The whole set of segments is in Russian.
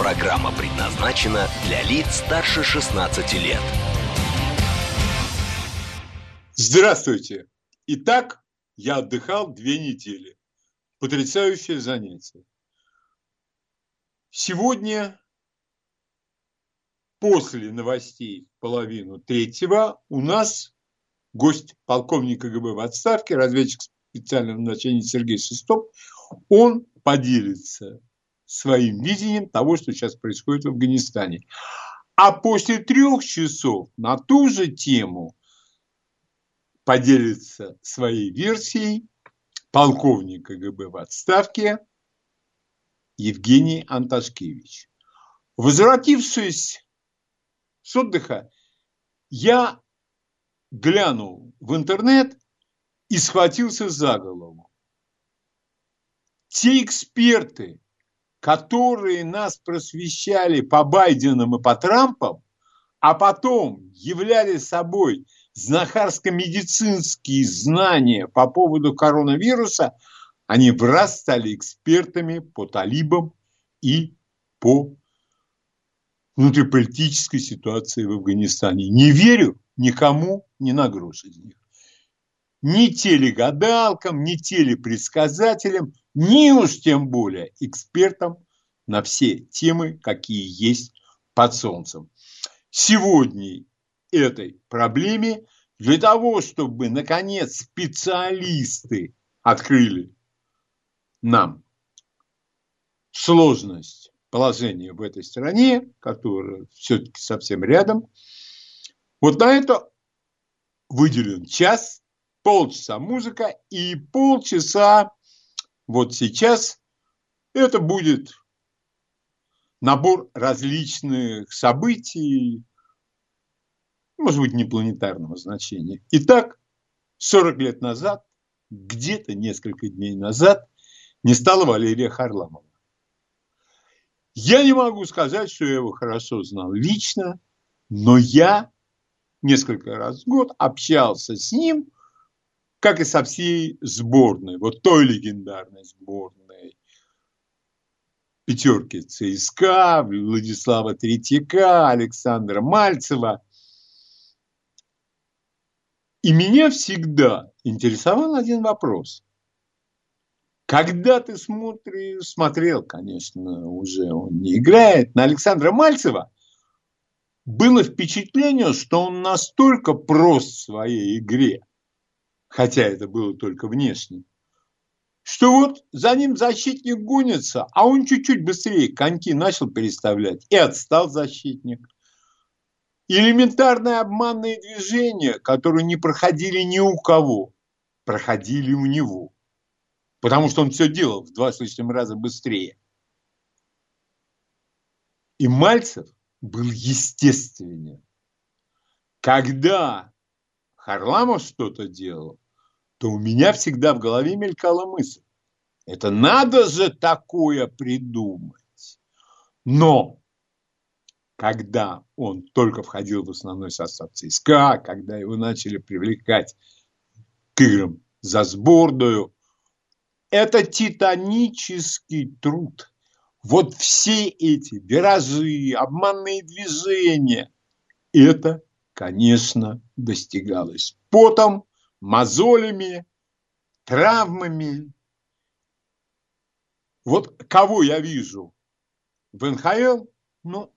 Программа предназначена для лиц старше 16 лет. Здравствуйте! Итак, я отдыхал две недели. Потрясающее занятие. Сегодня, после новостей половину третьего, у нас гость полковник КГБ в отставке, разведчик специального назначения Сергей Шестов. Он поделится своим видением того, что сейчас происходит в Афганистане. А после трех часов на ту же тему поделится своей версией полковник КГБ в отставке Евгений Анташкевич. Возвратившись с отдыха, я глянул в интернет и схватился за голову. Те эксперты, которые нас просвещали по Байденам и по Трампам, а потом являли собой знахарско-медицинские знания по поводу коронавируса, они в раз стали экспертами по талибам и по внутриполитической ситуации в Афганистане. Не верю никому ни на грош из них. Ни телегадалкам, ни телепредсказателям, ни уж тем более экспертам на все темы, какие есть под солнцем. Сегодня этой проблеме для того, чтобы, наконец, специалисты открыли нам сложность положения в этой стране, которая все-таки совсем рядом. Вот на это выделен час, полчаса музыка и полчаса вот сейчас это будет набор различных событий, может быть, не планетарного значения. Итак, 40 лет назад, где-то несколько дней назад, не стало Валерия Харламова. Я не могу сказать, что я его хорошо знал лично, но я несколько раз в год общался с ним, как и со всей сборной, вот той легендарной сборной пятерки ЦСКА, Владислава Третьяка, Александра Мальцева. И меня всегда интересовал один вопрос. Когда ты смотришь, смотрел, конечно, уже он не играет, на Александра Мальцева, было впечатление, что он настолько прост в своей игре, хотя это было только внешне, что вот за ним защитник гонится, а он чуть-чуть быстрее коньки начал переставлять, и отстал защитник. Элементарные обманные движения, которые не проходили ни у кого, проходили у него. Потому что он все делал в два с лишним раза быстрее. И Мальцев был естественен. Когда Харламов что-то делал, то у меня всегда в голове мелькала мысль. Это надо же такое придумать. Но когда он только входил в основной состав ЦСКА, когда его начали привлекать к играм за сборную, это титанический труд. Вот все эти виражи, обманные движения, это, конечно, достигалось потом, мозолями, травмами. Вот кого я вижу в НХЛ, ну,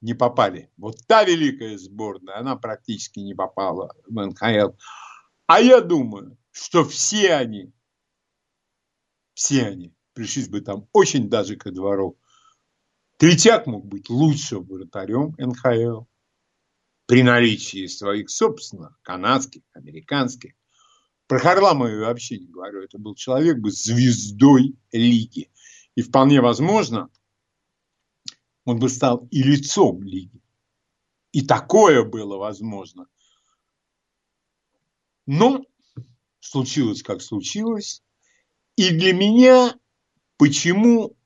не попали. Вот та великая сборная, она практически не попала в НХЛ. А я думаю, что все они, все они пришлись бы там очень даже ко двору. Третьяк мог быть лучшим вратарем НХЛ при наличии своих собственных, канадских, американских. Про Харламова я вообще не говорю. Это был человек бы звездой лиги. И вполне возможно, он бы стал и лицом лиги. И такое было возможно. Но случилось, как случилось. И для меня почему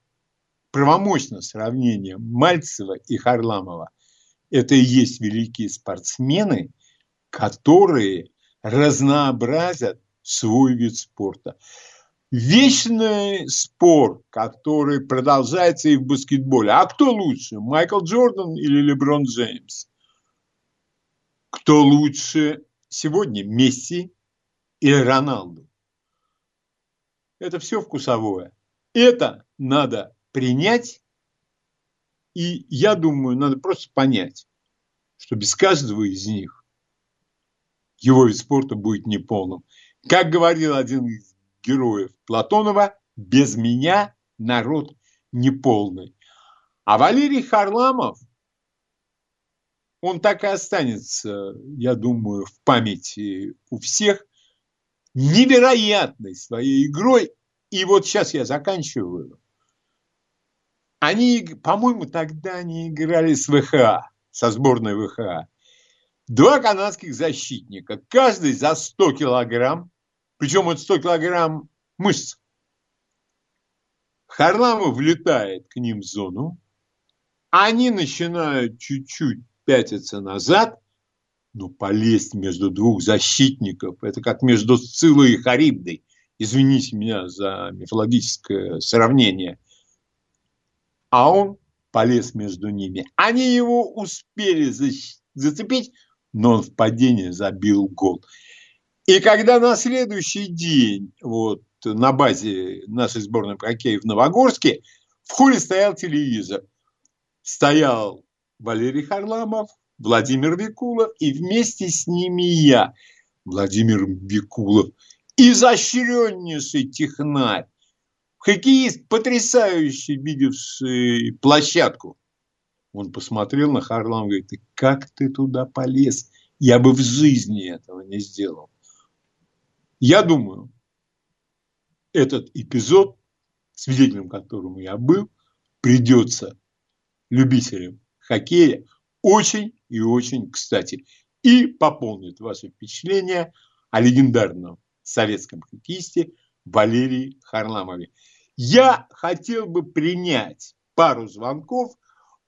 правомощно сравнение Мальцева и Харламова? Это и есть великие спортсмены, которые разнообразят свой вид спорта. Вечный спор, который продолжается и в баскетболе. А кто лучше, Майкл Джордан или Леброн Джеймс? Кто лучше сегодня, Месси или Роналду? Это все вкусовое. Это надо принять, и я думаю, надо просто понять, что без каждого из них его вид спорта будет неполным. Как говорил один из героев Платонова, без меня народ неполный. А Валерий Харламов, он так и останется, я думаю, в памяти у всех невероятной своей игрой. И вот сейчас я заканчиваю. Они, по-моему, тогда они играли с ВХА, со сборной ВХА. Два канадских защитника, каждый за 100 килограмм, причем это 100 килограмм мышц. Харламов влетает к ним в зону, они начинают чуть-чуть пятиться назад, но полезть между двух защитников, это как между Сцилой и Харибдой. Извините меня за мифологическое сравнение. А он полез между ними. Они его успели зацепить, но он в падении забил гол. И когда на следующий день вот, на базе нашей сборной по хоккею в Новогорске в холле стоял телевизор. Стоял Валерий Харламов, Владимир Викулов и вместе с ними я, Владимир Викулов, изощреннейший технарь, хоккеист, потрясающий, видевший площадку. Он посмотрел на Харламова и говорит, как ты туда полез? Я бы в жизни этого не сделал. Я думаю, этот эпизод, свидетелем которому я был, придется любителям хоккея очень и очень кстати. И пополнит ваше впечатление о легендарном советском хоккеисте Валерии Харламове. Я хотел бы принять пару звонков,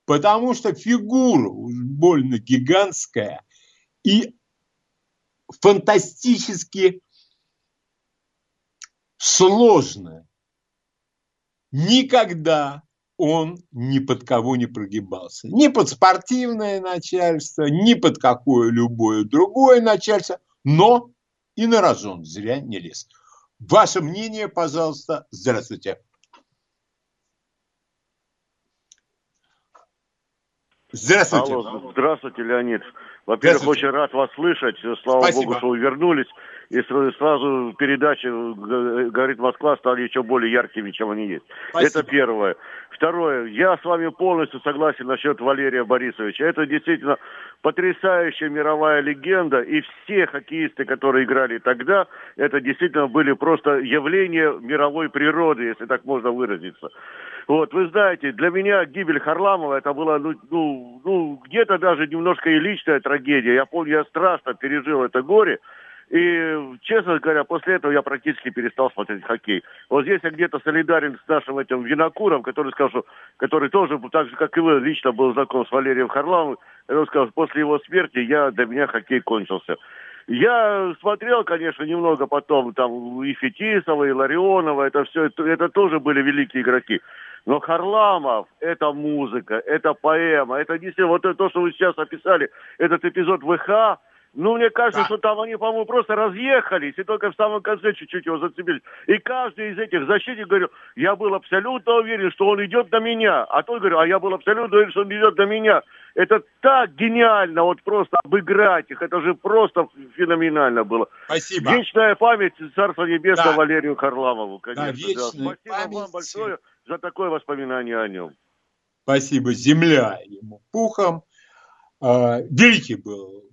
потому что фигура уж больно гигантская и фантастически сложно. Никогда он ни под кого не прогибался. Ни под спортивное начальство, ни под какое любое другое начальство, но и на рожон зря не лез. Ваше мнение, пожалуйста. Здравствуйте. Здравствуйте. Алло, здравствуйте, Леонид. Во-первых, очень рад вас слышать. Слава Спасибо. Богу, что вы вернулись. И сразу передачи «Говорит Москва» стали еще более яркими, чем они есть. Спасибо. Это первое. Второе. Я с вами полностью согласен насчет Валерия Борисовича. Это действительно потрясающая мировая легенда. И все хоккеисты, которые играли тогда, это действительно были просто явления мировой природы, если так можно выразиться. Вот, вы знаете, для меня гибель Харламова это была, ну, ну, ну где-то даже немножко и личная трагедия. Я помню, я страшно пережил это горе. И, честно говоря, после этого я практически перестал смотреть хоккей. Вот здесь я где-то солидарен с нашим этим винокуром, который сказал, который тоже, так же, как и вы, лично был знаком с Валерием Харламовым. Он сказал, после его смерти я, для меня хоккей кончился. Я смотрел, конечно, немного потом, там, и Фетисова, и Ларионова, это все, это, это тоже были великие игроки. Но Харламов – это музыка, это поэма, это действительно, вот то, что вы сейчас описали, этот эпизод ВХ, ну, мне кажется, да. что там они, по-моему, просто разъехались, и только в самом конце чуть-чуть его зацепили. И каждый из этих защитников говорил, я был абсолютно уверен, что он идет на меня. А тот говорил, а я был абсолютно уверен, что он идет на меня. Это так гениально, вот просто обыграть их. Это же просто феноменально было. Спасибо. Вечная память Царства Небесного да. Валерию Харламову, конечно. Да, вечная да. Спасибо память... вам большое за такое воспоминание о нем. Спасибо. Земля ему пухом. А, великий был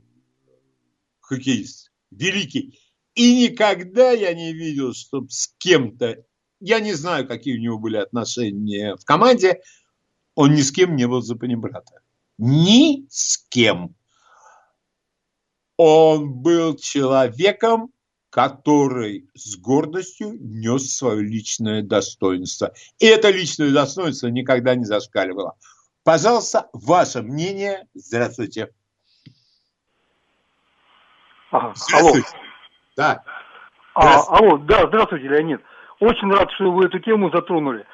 хоккеист. Великий. И никогда я не видел, чтобы с кем-то, я не знаю, какие у него были отношения в команде, он ни с кем не был за панибрата. Ни с кем. он был человеком, который с гордостью нес свое личное достоинство. И это личное достоинство никогда не зашкаливало. Пожалуйста, ваше мнение. Здравствуйте. Ага. Здравствуйте. Алло. Да. А, алло, да, здравствуйте, Леонид. Очень рад, что вы эту тему затронули.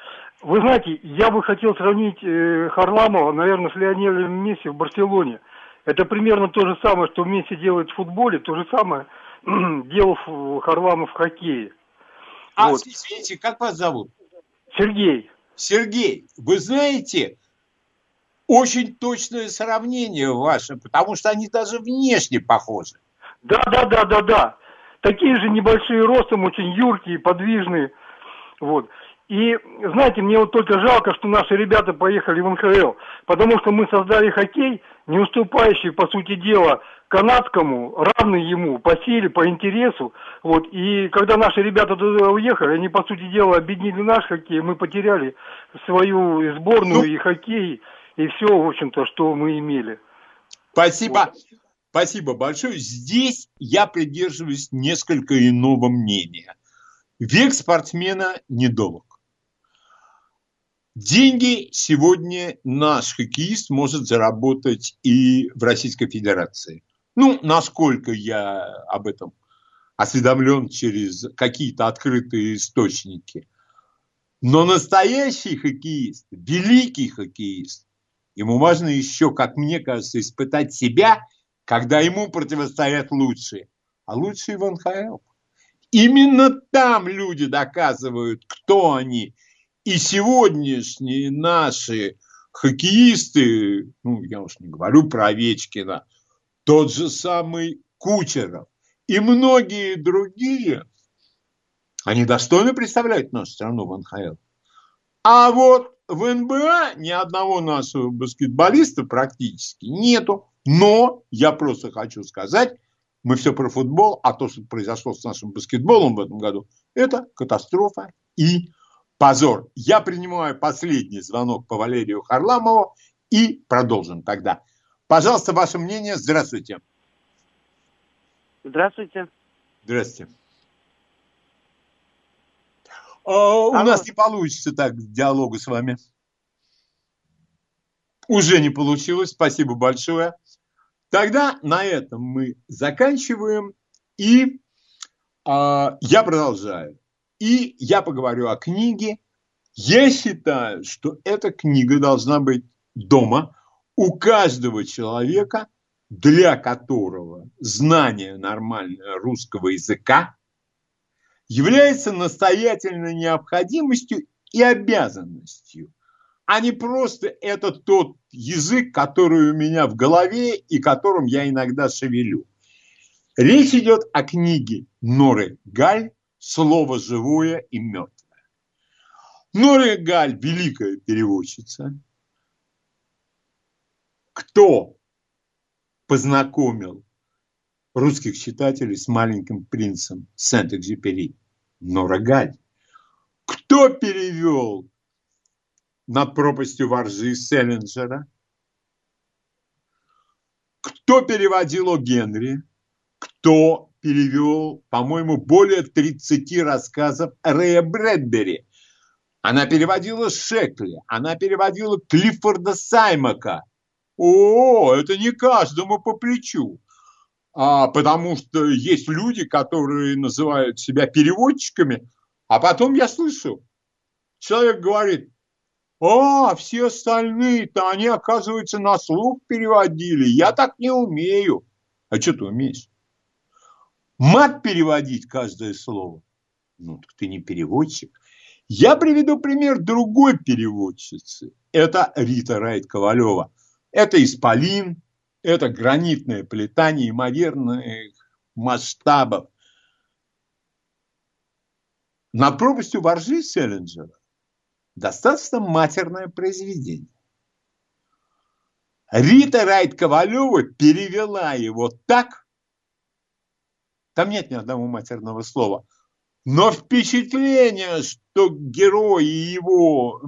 Вы знаете, я бы хотел сравнить э, Харламова, наверное, с Леонелем Месси в Барселоне. Это примерно то же самое, что Месси делает в футболе, то же самое делал Харламов в хоккее. А, вот. извините, как вас зовут? Сергей. Сергей, вы знаете, очень точное сравнение ваше, потому что они даже внешне похожи. Да, да, да, да, да. Такие же небольшие ростом, очень юркие, подвижные. Вот. И, знаете, мне вот только жалко, что наши ребята поехали в НХЛ, потому что мы создали хоккей, не уступающий, по сути дела, канадскому, равный ему по силе, по интересу. Вот. И когда наши ребята туда уехали, они, по сути дела, объединили наш хоккей, мы потеряли свою сборную ну, и хоккей, и все, в общем-то, что мы имели. Спасибо. Вот. Спасибо большое. Здесь я придерживаюсь несколько иного мнения. Век спортсмена недолг. Деньги сегодня наш хоккеист может заработать и в Российской Федерации. Ну, насколько я об этом осведомлен через какие-то открытые источники. Но настоящий хоккеист, великий хоккеист, ему важно еще, как мне кажется, испытать себя, когда ему противостоят лучшие. А лучшие в НХЛ. Именно там люди доказывают, кто они – и сегодняшние наши хоккеисты, ну, я уж не говорю про Овечкина, тот же самый Кучеров и многие другие, они достойно представляют нашу страну в НХЛ. А вот в НБА ни одного нашего баскетболиста практически нету. Но я просто хочу сказать, мы все про футбол, а то, что произошло с нашим баскетболом в этом году, это катастрофа и позор. Я принимаю последний звонок по Валерию Харламову и продолжим тогда. Пожалуйста, ваше мнение. Здравствуйте. Здравствуйте. Здравствуйте. О, а, у нас не получится так диалога с вами. Уже не получилось. Спасибо большое. Тогда на этом мы заканчиваем. И э, я продолжаю. И я поговорю о книге. Я считаю, что эта книга должна быть дома у каждого человека, для которого знание нормального русского языка является настоятельной необходимостью и обязанностью, а не просто это тот язык, который у меня в голове и которым я иногда шевелю. Речь идет о книге Норы Галь слово живое и мертвое. Нория Галь – великая переводчица. Кто познакомил русских читателей с маленьким принцем Сент-Экзюпери? Нора Галь. Кто перевел над пропастью воржи Селлинджера? Кто переводил о Генри? Кто перевел, по-моему, более 30 рассказов Рэя Брэдбери. Она переводила Шекли, она переводила Клиффорда Саймака. О, это не каждому по плечу. А, потому что есть люди, которые называют себя переводчиками, а потом я слышу, человек говорит, а, все остальные-то они, оказывается, на слух переводили. Я так не умею. А что ты умеешь? мат переводить каждое слово. Ну, так ты не переводчик. Я приведу пример другой переводчицы. Это Рита Райт-Ковалева. Это исполин, это гранитная плита неимоверных масштабов. Над пропастью воржи Селлинджера достаточно матерное произведение. Рита Райт-Ковалева перевела его так, там нет ни одного матерного слова. Но впечатление, что герой и его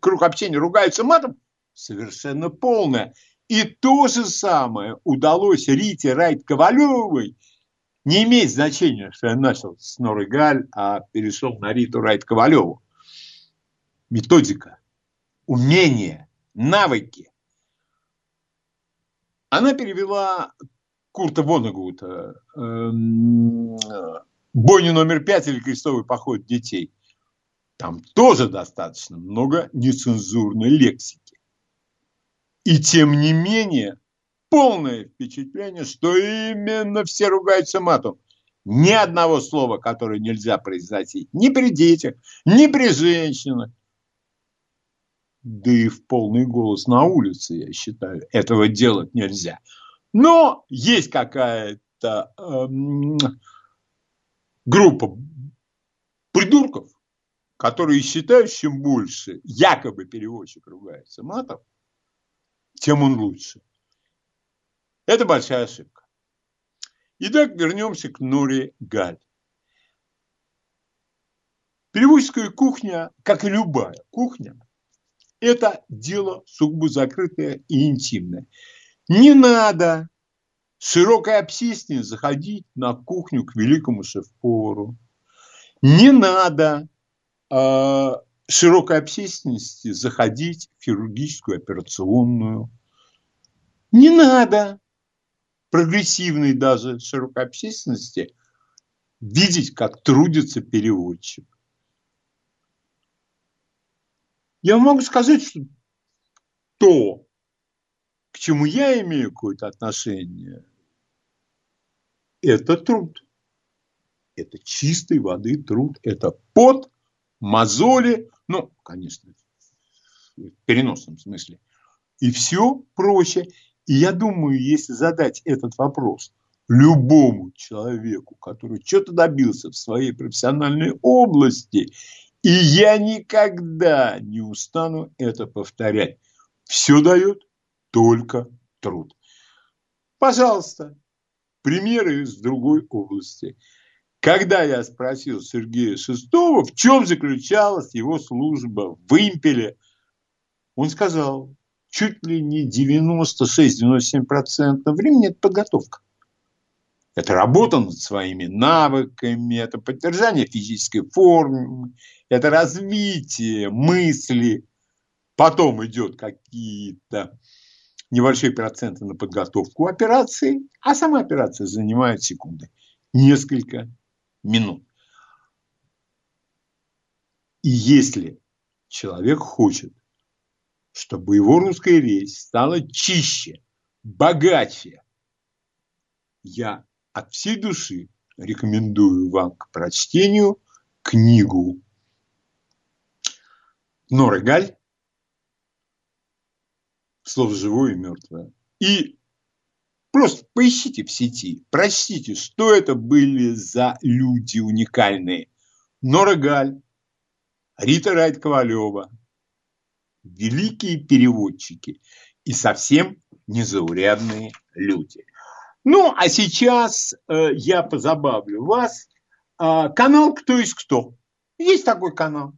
круг общения ругаются матом, совершенно полное. И то же самое удалось Рите Райт-Ковалевой. Не имеет значения, что я начал с Норы Галь, а перешел на Риту Райт-Ковалеву. Методика, умение, навыки. Она перевела Курта Вонегута эм, «Бойня номер пять» или «Крестовый поход детей». Там тоже достаточно много нецензурной лексики. И тем не менее, полное впечатление, что именно все ругаются матом. Ни одного слова, которое нельзя произносить ни при детях, ни при женщинах. Да и в полный голос на улице, я считаю, этого делать нельзя. Но есть какая-то эм, группа придурков, которые считают, чем больше якобы переводчик ругается матом, тем он лучше. Это большая ошибка. Итак, вернемся к Норе Галь. Переводческая кухня, как и любая кухня, это дело сугубо закрытое и интимное. Не надо широкой общественности заходить на кухню к великому шеф-повару. Не надо э, широкой общественности заходить в хирургическую операционную. Не надо прогрессивной даже широкой общественности видеть, как трудится переводчик. Я могу сказать, что то, к чему я имею какое-то отношение, это труд. Это чистой воды труд. Это пот, мозоли, ну, конечно, в переносном смысле. И все проще. И я думаю, если задать этот вопрос любому человеку, который что-то добился в своей профессиональной области, и я никогда не устану это повторять, все дает только труд. Пожалуйста, примеры из другой области. Когда я спросил Сергея Шестого, в чем заключалась его служба в импеле, он сказал, чуть ли не 96-97% времени это подготовка. Это работа над своими навыками, это поддержание физической формы, это развитие мысли. Потом идет какие-то небольшие проценты на подготовку операции, а сама операция занимает секунды. Несколько минут. И если человек хочет, чтобы его русская речь стала чище, богаче, я от всей души рекомендую вам к прочтению книгу Норы Галь «Слово живое и мертвое». И Просто поищите в сети, прочтите, что это были за люди уникальные. Нора Галь, Рита Райт-Ковалева, великие переводчики и совсем незаурядные люди. Ну, а сейчас э, я позабавлю вас. Э, канал «Кто есть кто». Есть такой канал.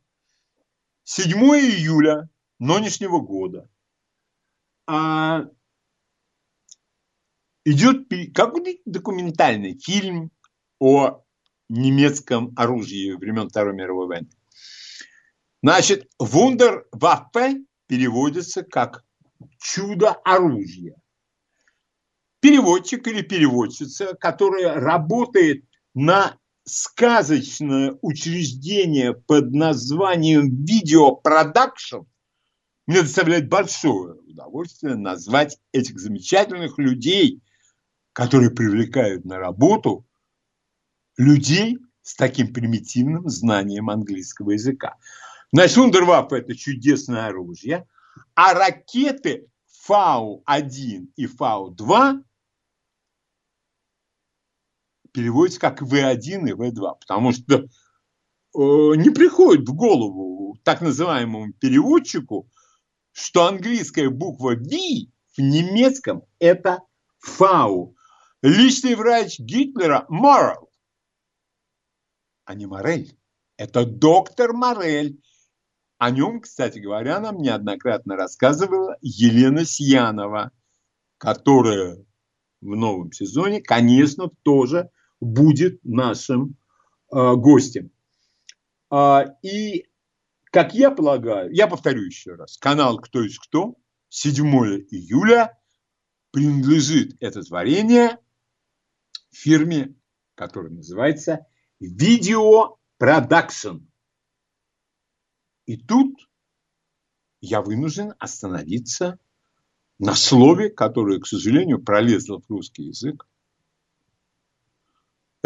7 июля нынешнего года. А, идет какой-то документальный фильм о немецком оружии времен Второй мировой войны. Значит, Вундерваффе переводится как чудо оружия. Переводчик или переводчица, которая работает на сказочное учреждение под названием видеопродакшн, мне доставляет большое удовольствие назвать этих замечательных людей которые привлекают на работу людей с таким примитивным знанием английского языка. Значит, Ундерваффе – это чудесное оружие, а ракеты Фау-1 и Фау-2 переводятся как В1 и В2, потому что э, не приходит в голову так называемому переводчику, что английская буква V в немецком – это Фау, Личный врач Гитлера Моррелл, а не Морель. Это доктор Морель. О нем, кстати говоря, нам неоднократно рассказывала Елена Сьянова. которая в новом сезоне, конечно, тоже будет нашим э, гостем. А, и, как я полагаю, я повторю еще раз, канал «Кто есть кто» 7 июля принадлежит это творение фирме, которая называется Video Production. И тут я вынужден остановиться на слове, которое, к сожалению, пролезло в русский язык.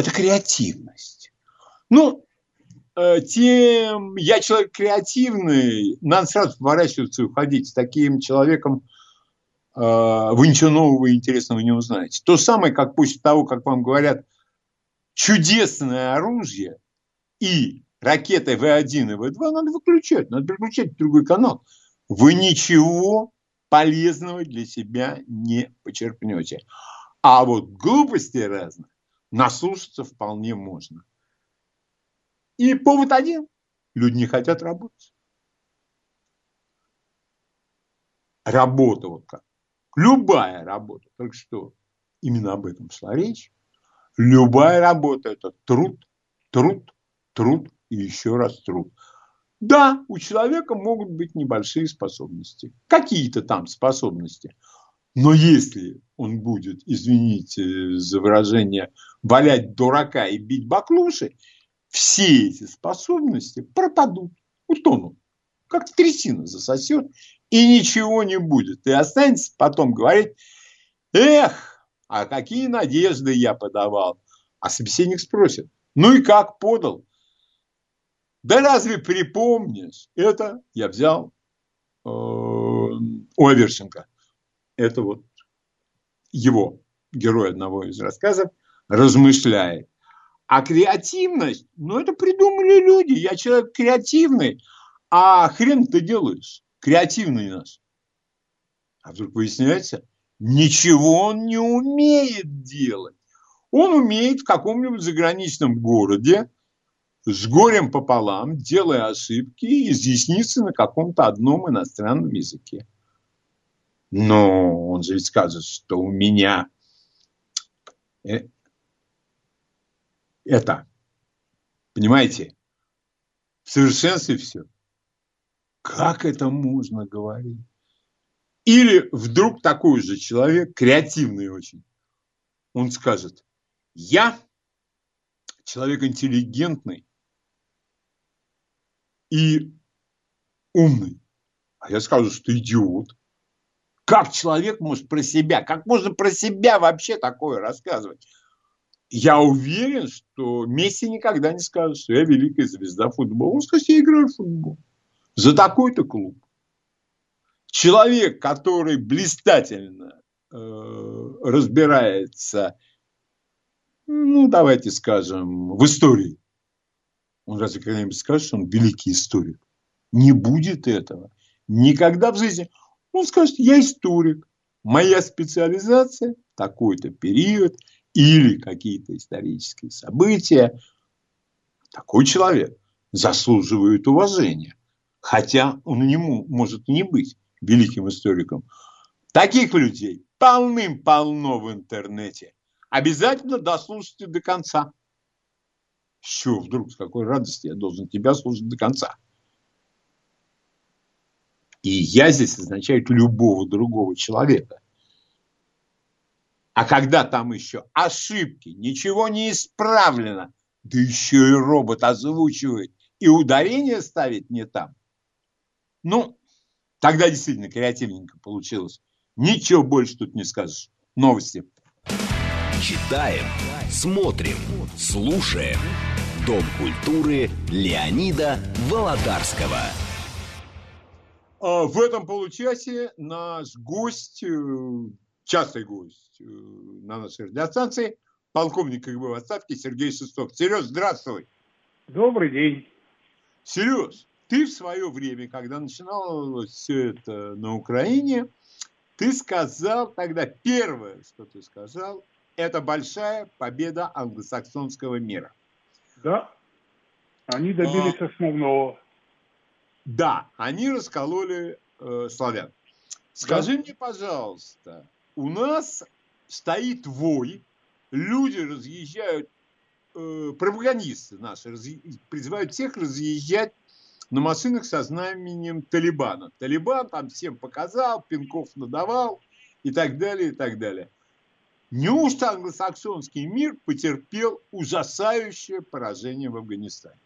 Это креативность. Ну, э, тем я человек креативный, надо сразу поворачиваться и уходить. С таким человеком э, вы ничего нового и интересного не узнаете. То самое, как после того, как вам говорят, чудесное оружие и ракеты В1 и В2 надо выключать, надо переключать в другой канал. Вы ничего полезного для себя не почерпнете. А вот глупости разных наслушаться вполне можно. И повод один. Люди не хотят работать. Работа вот как. Любая работа. Только что именно об этом шла речь. Любая работа – это труд, труд, труд и еще раз труд. Да, у человека могут быть небольшие способности, какие-то там способности. Но если он будет, извините за выражение, валять дурака и бить баклуши, все эти способности пропадут, утонут, как трясина засосет, и ничего не будет. И останется потом говорить, эх, а какие надежды я подавал. А собеседник спросит, ну и как подал? Да разве припомнишь? Это я взял э, у Аверченко. Это вот его, герой одного из рассказов, размышляет. А креативность, ну это придумали люди. Я человек креативный. А хрен ты делаешь? Креативный наш. А вдруг выясняется, ничего он не умеет делать. Он умеет в каком-нибудь заграничном городе с горем пополам, делая ошибки, изъясниться на каком-то одном иностранном языке. Но он же ведь скажет, что у меня э, это, понимаете, в совершенстве все. Как это можно говорить? Или вдруг такой же человек, креативный очень, он скажет, я человек интеллигентный, и умный. А я скажу, что идиот. Как человек может про себя, как можно про себя вообще такое рассказывать? Я уверен, что Месси никогда не скажет, что я великая звезда футбола. Он скажет, я играю в футбол. За такой-то клуб. Человек, который блистательно э, разбирается, ну, давайте скажем, в истории он разве когда-нибудь скажет, что он великий историк? Не будет этого. Никогда в жизни. Он скажет, я историк. Моя специализация – такой-то период или какие-то исторические события. Такой человек заслуживает уважения. Хотя он не может не быть великим историком. Таких людей полным-полно в интернете. Обязательно дослушайте до конца. Что вдруг, с какой радости я должен тебя слушать до конца? И я здесь означает любого другого человека. А когда там еще ошибки, ничего не исправлено, да еще и робот озвучивает, и ударение ставит не там. Ну, тогда действительно креативненько получилось. Ничего больше тут не скажешь. Новости. Читаем, смотрим, слушаем. Дом культуры Леонида Володарского. А в этом получасе наш гость, э, частый гость э, на нашей радиостанции, полковник КГБ в отставке Сергей Шестов. Сереж, здравствуй. Добрый день. Сереж, ты в свое время, когда начиналось все это на Украине, ты сказал тогда, первое, что ты сказал, это большая победа англосаксонского мира. Да, они добились а, основного. Да, они раскололи э, славян. Скажи да. мне, пожалуйста, у нас стоит вой, люди разъезжают, э, пропагандисты наши разъ... призывают всех разъезжать на машинах со знаменем Талибана. Талибан там всем показал, пинков надавал и так далее, и так далее. Неужто англосаксонский мир потерпел ужасающее поражение в Афганистане?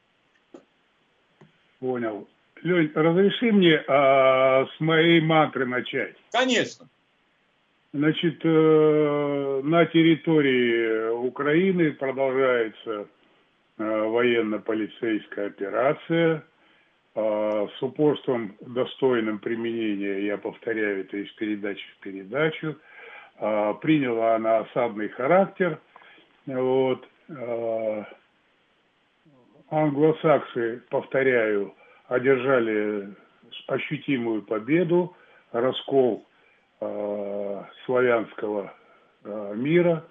Понял. Лень, разреши мне а, с моей мантры начать. Конечно. Значит, э, на территории Украины продолжается э, военно-полицейская операция э, с упорством достойным применения, я повторяю это из передачи в передачу. Э, приняла она осадный характер. Вот. Э, англосаксы, повторяю, одержали ощутимую победу, раскол э, славянского э, мира.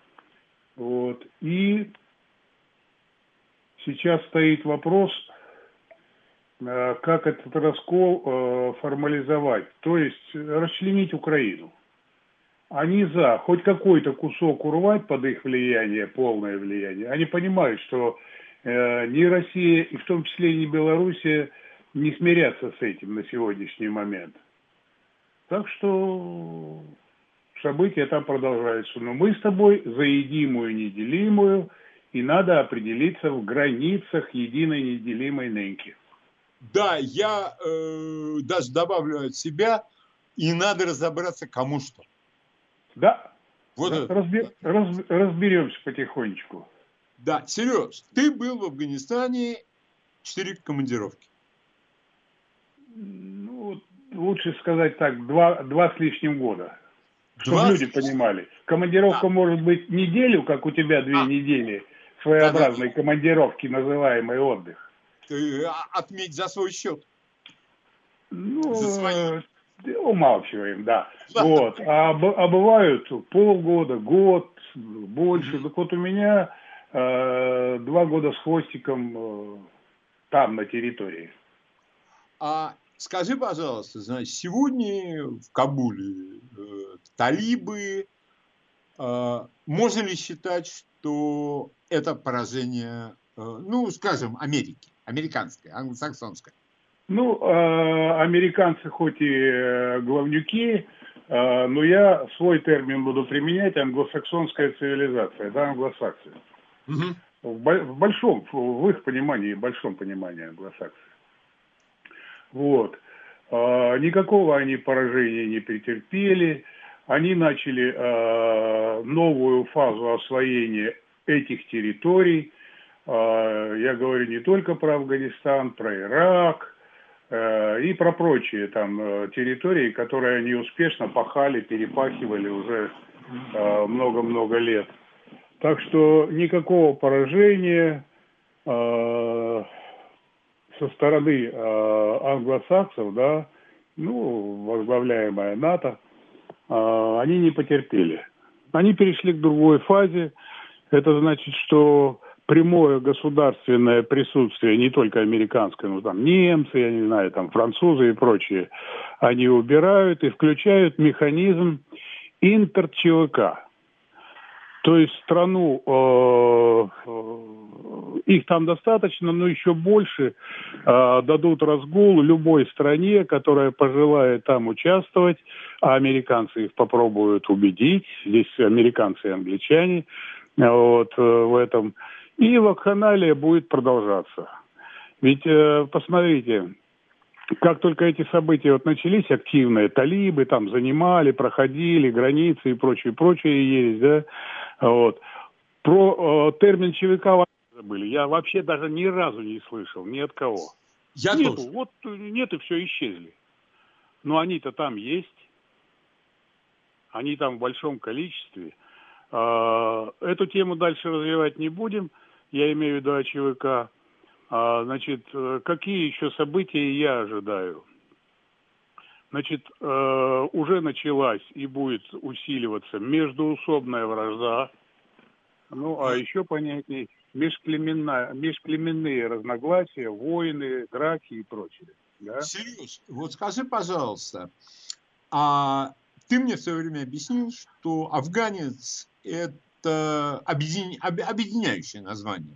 Вот. И сейчас стоит вопрос, э, как этот раскол э, формализовать, то есть расчленить Украину. Они за хоть какой-то кусок урвать под их влияние, полное влияние. Они понимают, что э, ни Россия, и в том числе ни Белоруссия, не смирятся с этим на сегодняшний момент. Так что события там продолжаются. Но мы с тобой за единую неделимую, и надо определиться в границах единой неделимой нынки. Да, я э, даже добавлю от себя, и надо разобраться, кому что. Да. Вот Разби, раз, разберемся потихонечку. Да, Сереж, ты был в Афганистане четыре командировки. Ну, лучше сказать так, два, два с лишним года. Чтобы два люди понимали. Командировка да. может быть неделю, как у тебя две а. недели, своеобразной да, да. командировки, называемый отдых. Ты а, отметь за свой счет. Ну, за свои. умалчиваем, да. да. Вот. А, а бывают полгода, год, больше. Так вот у меня э, два года с хвостиком э, там, на территории. А Скажи, пожалуйста, значит, сегодня в Кабуле э, талибы, э, можно ли считать, что это поражение, э, ну, скажем, Америки, американское, англосаксонское? Ну, э, американцы хоть и э, главнюки, э, но я свой термин буду применять, англосаксонская цивилизация, да, англосаксы. Угу. В, в большом, в их понимании, большом понимании англосаксы. Вот. А, никакого они поражения не претерпели. Они начали а, новую фазу освоения этих территорий. А, я говорю не только про Афганистан, про Ирак и про прочие там территории, которые они успешно пахали, перепахивали уже много-много лет. Так что никакого поражения, со стороны э, англосаксов, да, ну, возглавляемая НАТО, э, они не потерпели. Они перешли к другой фазе. Это значит, что прямое государственное присутствие, не только американское, но там немцы, я не знаю, там французы и прочие, они убирают и включают механизм интер-ЧВК. То есть страну, э, их там достаточно, но еще больше э, дадут разгул любой стране, которая пожелает там участвовать, а американцы их попробуют убедить, здесь американцы и англичане э, вот, э, в этом. И вакханалия будет продолжаться. Ведь, э, посмотрите, как только эти события вот начались активные, талибы там занимали, проходили границы и прочее, прочее есть, да, вот. Про э, термин ЧВК забыли. Я вообще даже ни разу не слышал, ни от кого. Я Нету, тоже. вот нет и все, исчезли. Но они-то там есть. Они там в большом количестве. Э, эту тему дальше развивать не будем. Я имею в виду о ЧВК. А, значит, э, какие еще события я ожидаю? Значит, э, уже началась и будет усиливаться междуусобная вражда, ну, а еще понятнее межплеменные разногласия, войны, драки и прочее. Да? Сереж, вот скажи, пожалуйста, а ты мне в свое время объяснил, что афганец – это объедин... объединяющее название.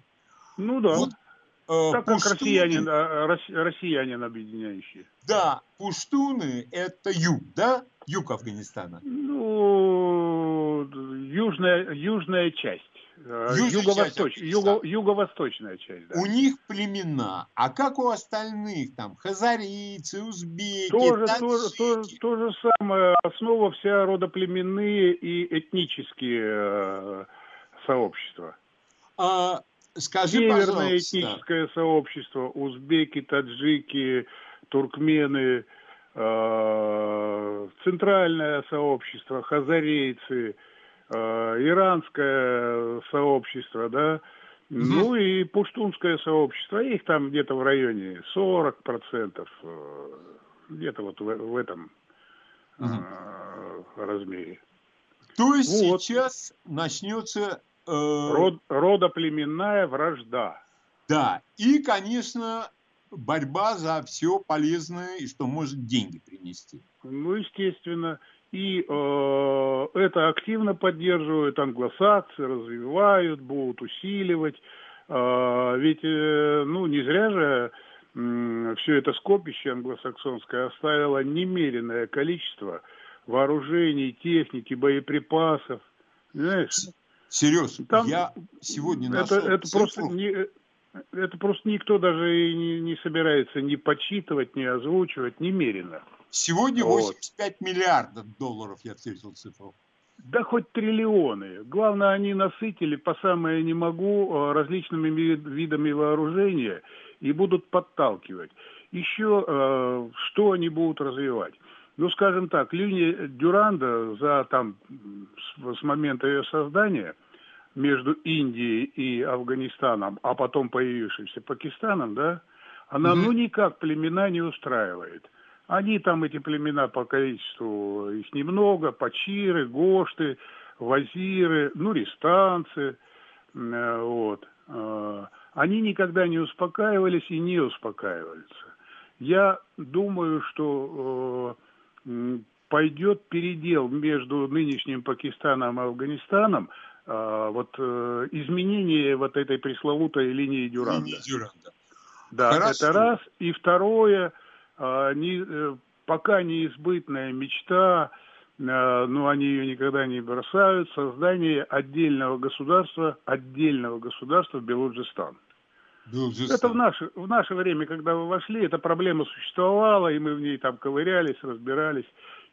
Ну да. Вот, так пуштуны, как россиянин, а, россиянин объединяющий. Да, пуштуны – это юг, да? Юг Афганистана. Ну, южная, южная часть. Э, юго-восточ, юго, юго-восточная часть. Да. У них племена, а как у остальных там хазарийцы, узбеки, тоже, тоже, тоже, то же самое. Основа вся родоплеменные и этнические э, сообщества. А, скажи, Северное этническое сообщество, узбеки, таджики, туркмены, э, центральное сообщество, хазарейцы – Э, иранское сообщество, да, угу. ну и пуштунское сообщество, их там где-то в районе 40 процентов, э, где-то вот в, в этом угу. размере. То есть вот. сейчас начнется... Э... Род, родоплеменная вражда. Да, и, конечно, борьба за все полезное и что может деньги принести. Ну, естественно. И э, это активно поддерживают англосаксы, развивают, будут усиливать. Э, ведь, э, ну, не зря же э, все это скопище англосаксонское оставило немеренное количество вооружений, техники, боеприпасов. Знаешь? Серьез, Там, я сегодня нашел это, это просто не, это просто никто даже и не, не собирается ни почитывать, ни озвучивать немерено. Сегодня вот. 85 миллиардов долларов я встретил цифру. Да хоть триллионы. Главное, они насытили по самое не могу э, различными видами вооружения и будут подталкивать. Еще э, что они будут развивать? Ну, скажем так, линия Дюранда за там с, с момента ее создания между Индией и Афганистаном, а потом появившимся Пакистаном, да, она mm-hmm. ну никак племена не устраивает. Они там, эти племена по количеству, их немного, пачиры, гошты, вазиры, ну, рестанцы, э, вот. Э, они никогда не успокаивались и не успокаиваются. Я думаю, что э, пойдет передел между нынешним Пакистаном и Афганистаном, вот изменение вот этой пресловутой линии Дюранда. Линии Дюранда. Да, Хорошо. это раз. И второе – а, не, э, пока неизбытная мечта, э, но они ее никогда не бросают, создание отдельного государства, отдельного государства в Белуджистан. Это в наше, в наше время, когда вы вошли, эта проблема существовала, и мы в ней там ковырялись, разбирались.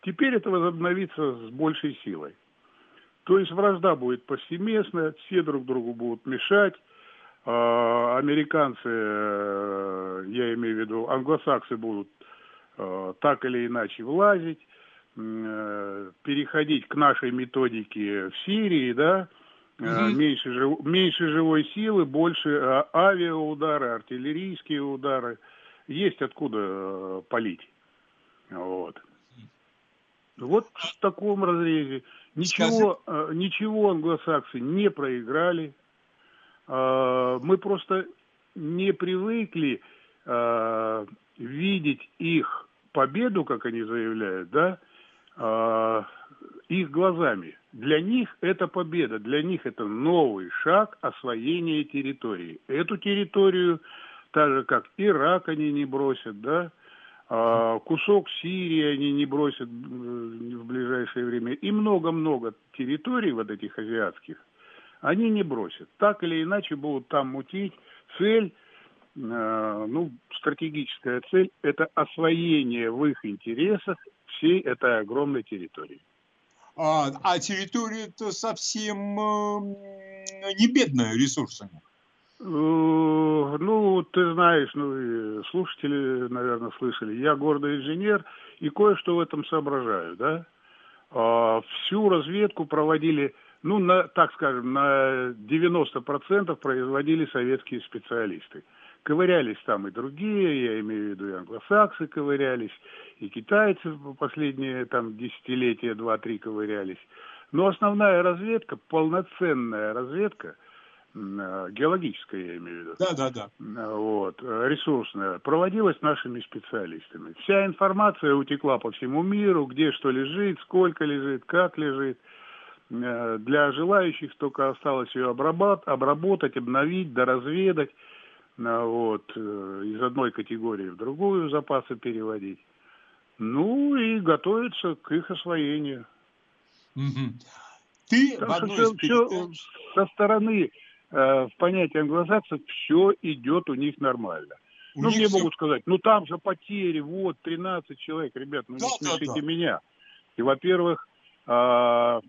Теперь это возобновится с большей силой. То есть вражда будет повсеместная, все друг другу будут мешать, а, американцы, э, я имею в виду, англосаксы будут э, так или иначе влазить, э, переходить к нашей методике в Сирии, да, угу. меньше, жив, меньше живой силы, больше авиаудары, артиллерийские удары. Есть откуда полить. Вот. Вот в таком разрезе. Ничего, Скажи... ничего англосаксы не проиграли. Мы просто не привыкли видеть их победу, как они заявляют, да, их глазами. Для них это победа, для них это новый шаг освоения территории. Эту территорию, так же как Ирак они не бросят, да, кусок Сирии они не бросят в ближайшее время, и много-много территорий вот этих азиатских – они не бросят. Так или иначе будут там мутить. Цель, э, ну, стратегическая цель, это освоение в их интересах всей этой огромной территории. А, а территория-то совсем э, не бедная ресурсами. Э, ну, ты знаешь, ну, и слушатели, наверное, слышали. Я гордый инженер и кое-что в этом соображаю, да. А, всю разведку проводили ну, на, так скажем, на 90% производили советские специалисты. Ковырялись там и другие, я имею в виду и англосаксы ковырялись, и китайцы в последние там десятилетия, два-три ковырялись. Но основная разведка, полноценная разведка, э, геологическая, я имею в виду. Да, да, да. Вот, ресурсная, проводилась нашими специалистами. Вся информация утекла по всему миру, где что лежит, сколько лежит, как лежит. Для желающих только осталось ее обработать, обновить, доразведать, вот, из одной категории в другую запасы переводить. Ну и готовиться к их освоению. Угу. Ты Потому в одной все, из передач... все со стороны э, в понятии англосаксов все идет у них нормально. У ну, мне все... могут сказать, ну там же потери, вот, 13 человек, ребят, ну да, не слышите да, да. меня. И, во-первых, э,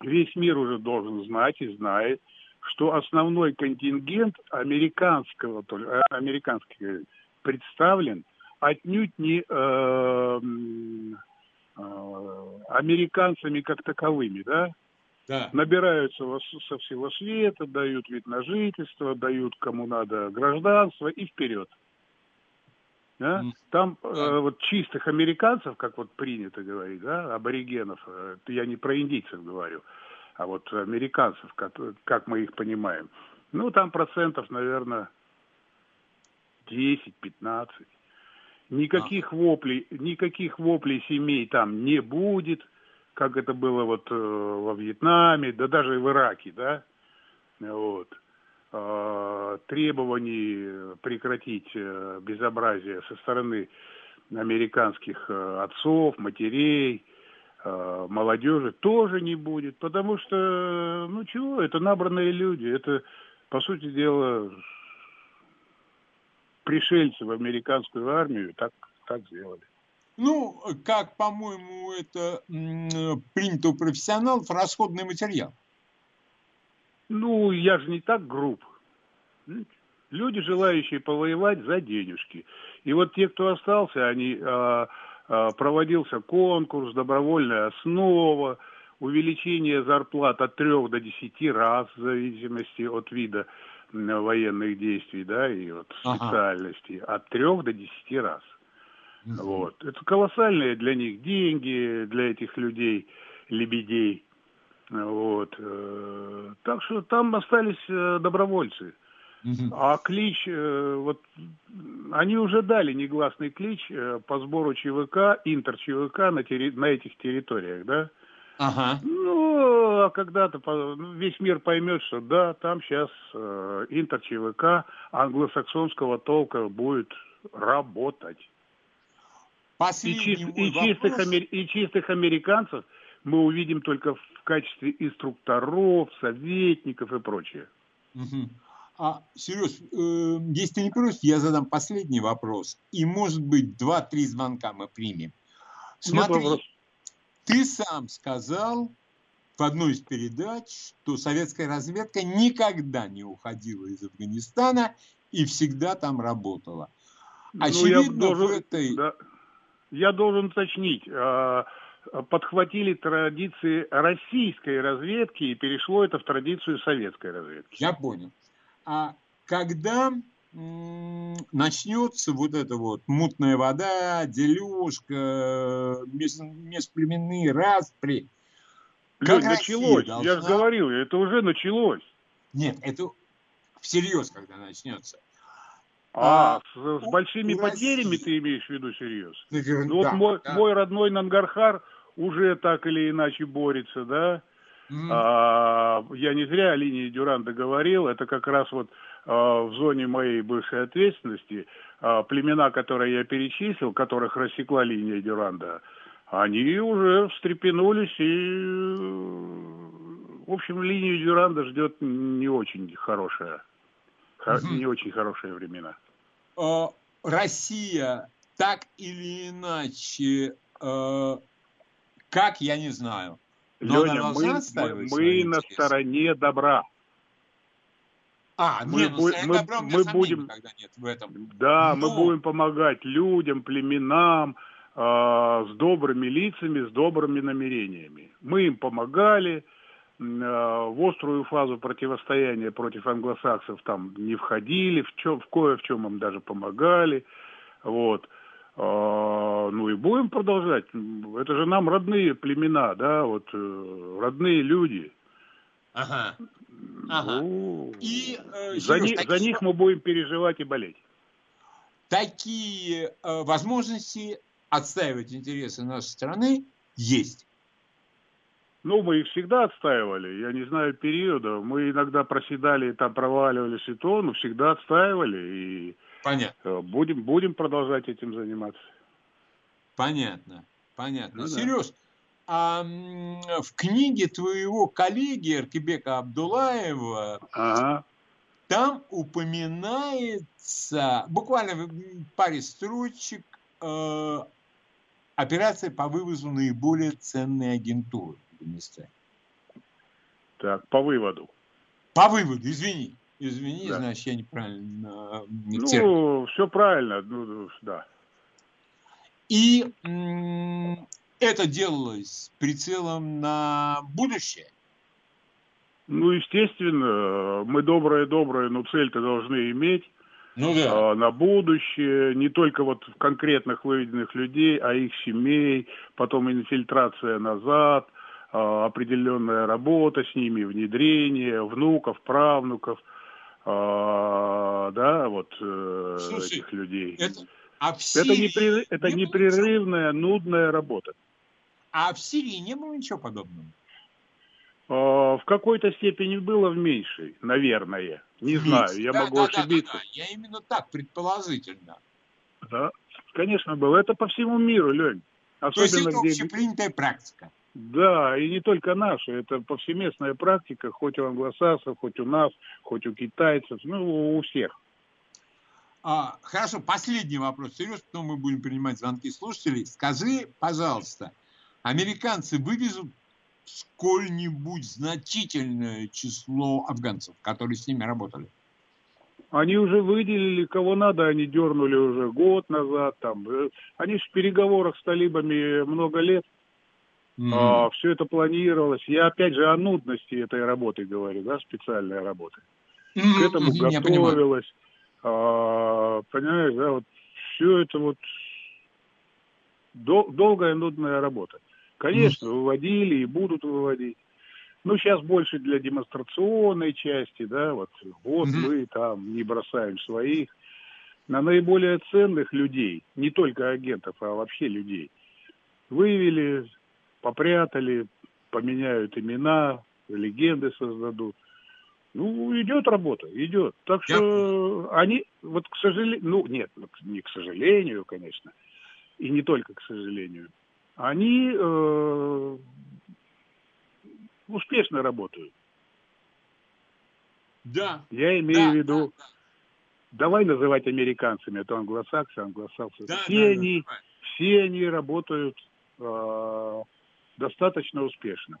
весь мир уже должен знать и знает, что основной контингент американского, э, американский представлен отнюдь не э, э, американцами как таковыми, да? Да. Набираются со всего света, дают вид на жительство, дают кому надо гражданство и вперед. Да? Mm. Там э, вот чистых американцев, как вот принято говорить, да, аборигенов, э, я не про индийцев говорю, а вот американцев, как, как мы их понимаем, ну там процентов, наверное, 10-15. Никаких а. воплей, никаких воплей семей там не будет, как это было вот э, во Вьетнаме, да даже в Ираке, да, вот. Э, требований прекратить э, безобразие со стороны американских э, отцов, матерей, молодежи тоже не будет, потому что, ну чего, это набранные люди, это, по сути дела, пришельцы в американскую армию так, так сделали. Ну, как, по-моему, это принято у профессионалов, расходный материал. Ну, я же не так груб. Люди, желающие повоевать за денежки. И вот те, кто остался, они а, а, проводился конкурс, добровольная основа, увеличение зарплат от трех до десяти раз в зависимости от вида военных действий, да, и вот специальностей ага. от трех до десяти раз. Угу. Вот. Это колоссальные для них деньги, для этих людей, лебедей. Вот. Э, так что там остались э, добровольцы. Угу. А клич, э, вот они уже дали негласный клич по сбору ЧВК, интер ЧВК на, терри, на этих территориях, да? Ага. Ну, а когда-то ну, весь мир поймет, что да, там сейчас э, интер ЧВК англосаксонского толка будет работать. Последний и, чист, и, чистых, амер, и чистых американцев мы увидим только в качестве инструкторов, советников и прочее. Угу. А, Сереж, э, если ты не против, я задам последний вопрос. И, может быть, два-три звонка мы примем. Смотри, ты сам сказал в одной из передач, что советская разведка никогда не уходила из Афганистана и всегда там работала. Очевидно, ну, я должен, в этой... Да, я должен уточнить. А, подхватили традиции российской разведки и перешло это в традицию советской разведки. Я понял. А когда начнется вот эта вот мутная вода, делюшка, межплеменные распри. Как началось, должна... я же говорил, это уже началось. Нет, это всерьез, когда начнется. А, а с, с большими потерями России... ты имеешь в виду всерьез? Ну, ну, вот мой, да. мой родной Нангархар уже так или иначе борется, да? Mm. А, я не зря о линии Дюранда говорил, это как раз вот а, в зоне моей бывшей ответственности а, племена, которые я перечислил, которых рассекла линия Дюранда, они уже встрепенулись и, в общем, линию Дюранда ждет не очень хорошая, mm-hmm. не очень хорошие времена. Россия так или иначе, как я не знаю, Леня, мы, мы, мы на стороне добра. А, мы, нет, ну, мы, мы будем, нет в этом. Да, Но... мы будем помогать людям, племенам, э, с добрыми лицами, с добрыми намерениями. Мы им помогали, э, в острую фазу противостояния против англосаксов там не входили, в, чем, в кое в чем им даже помогали. Вот. А, ну и будем продолжать. Это же нам родные племена, да, вот э, родные люди. Ага. ага. Ну, и, э, за, Сереж, них, такие... за них мы будем переживать и болеть. Такие э, возможности отстаивать интересы нашей страны есть. Ну, мы их всегда отстаивали. Я не знаю периода. Мы иногда проседали, там проваливались и то, но всегда отстаивали. И Понятно. Э, будем, будем продолжать этим заниматься. Понятно. Понятно. Ну, Сереж, да. а в книге твоего коллеги Аркебека Абдулаева ага. там упоминается буквально в паре строчек э, операция по вывозу наиболее ценной агентуры в Афганистане. Так, по выводу. По выводу, извини. Извини, да. значит, я неправильно. Ну, термин. все правильно, ну, да. И это делалось с прицелом на будущее? Ну, естественно, мы добрые-добрые, но цель-то должны иметь ну, да. А, на будущее, не только вот конкретных выведенных людей, а их семей, потом инфильтрация назад, а, определенная работа с ними, внедрение внуков, правнуков – а, да, вот э, Слушай, этих людей. Это, а в Сирии это, непрерыв, это не непрерывная, нудная работа. А в Сирии не было ничего подобного? А, в какой-то степени было в меньшей, наверное. Не в знаю, я да, могу да, ошибиться. Да, да, да. Я именно так, предположительно. Да, конечно было. Это по всему миру, Лень. Особенно То есть это где... общепринятая практика. Да, и не только наши, это повсеместная практика, хоть у англосаксов, хоть у нас, хоть у китайцев, ну, у всех. А, хорошо, последний вопрос, Сереж, потом мы будем принимать звонки слушателей. Скажи, пожалуйста, американцы вывезут сколь-нибудь значительное число афганцев, которые с ними работали? Они уже выделили, кого надо, они дернули уже год назад. Там. Э, они в переговорах с талибами много лет. Mm-hmm. А, все это планировалось. Я опять же о нудности этой работы говорю, да, специальной работы. Mm-hmm. К этому mm-hmm. готовилось. А, понимаешь, да, вот все это вот дол- долгая нудная работа. Конечно, mm-hmm. выводили и будут выводить. Ну, сейчас больше для демонстрационной части, да, вот, вот mm-hmm. мы там не бросаем своих. На наиболее ценных людей, не только агентов, а вообще людей, вывели, попрятали, поменяют имена, легенды создадут. Ну, идет работа, идет. Так что Я... они, вот к сожалению, ну, нет, не к сожалению, конечно, и не только к сожалению, они э, успешно работают. Да. Я имею да, в виду, да, да. давай называть американцами, это англосаксы, англосаксы. Да, все, да, они, да, все они работают э, достаточно успешно.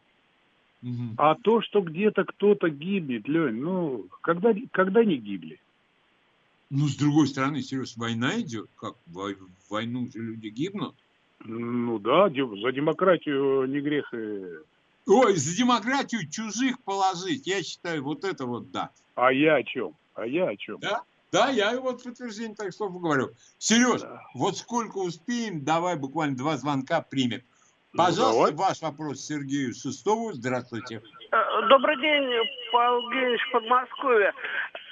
Угу. А то, что где-то кто-то гибнет, Лень, ну, когда, когда не гибли? Ну, с другой стороны, серьезно, война идет. Как? В войну же люди гибнут. Ну да, за демократию не грех и... Ой, за демократию чужих положить, я считаю, вот это вот да. А я о чем? А я о чем? Да? Да, я вот в подтверждение так слов говорю. Сереж, да. вот сколько успеем, давай буквально два звонка примем. Ну, Пожалуйста, ну, ваш вопрос Сергею Шестову. Здравствуйте. Э, добрый день, Павел Евгеньевич, Подмосковье.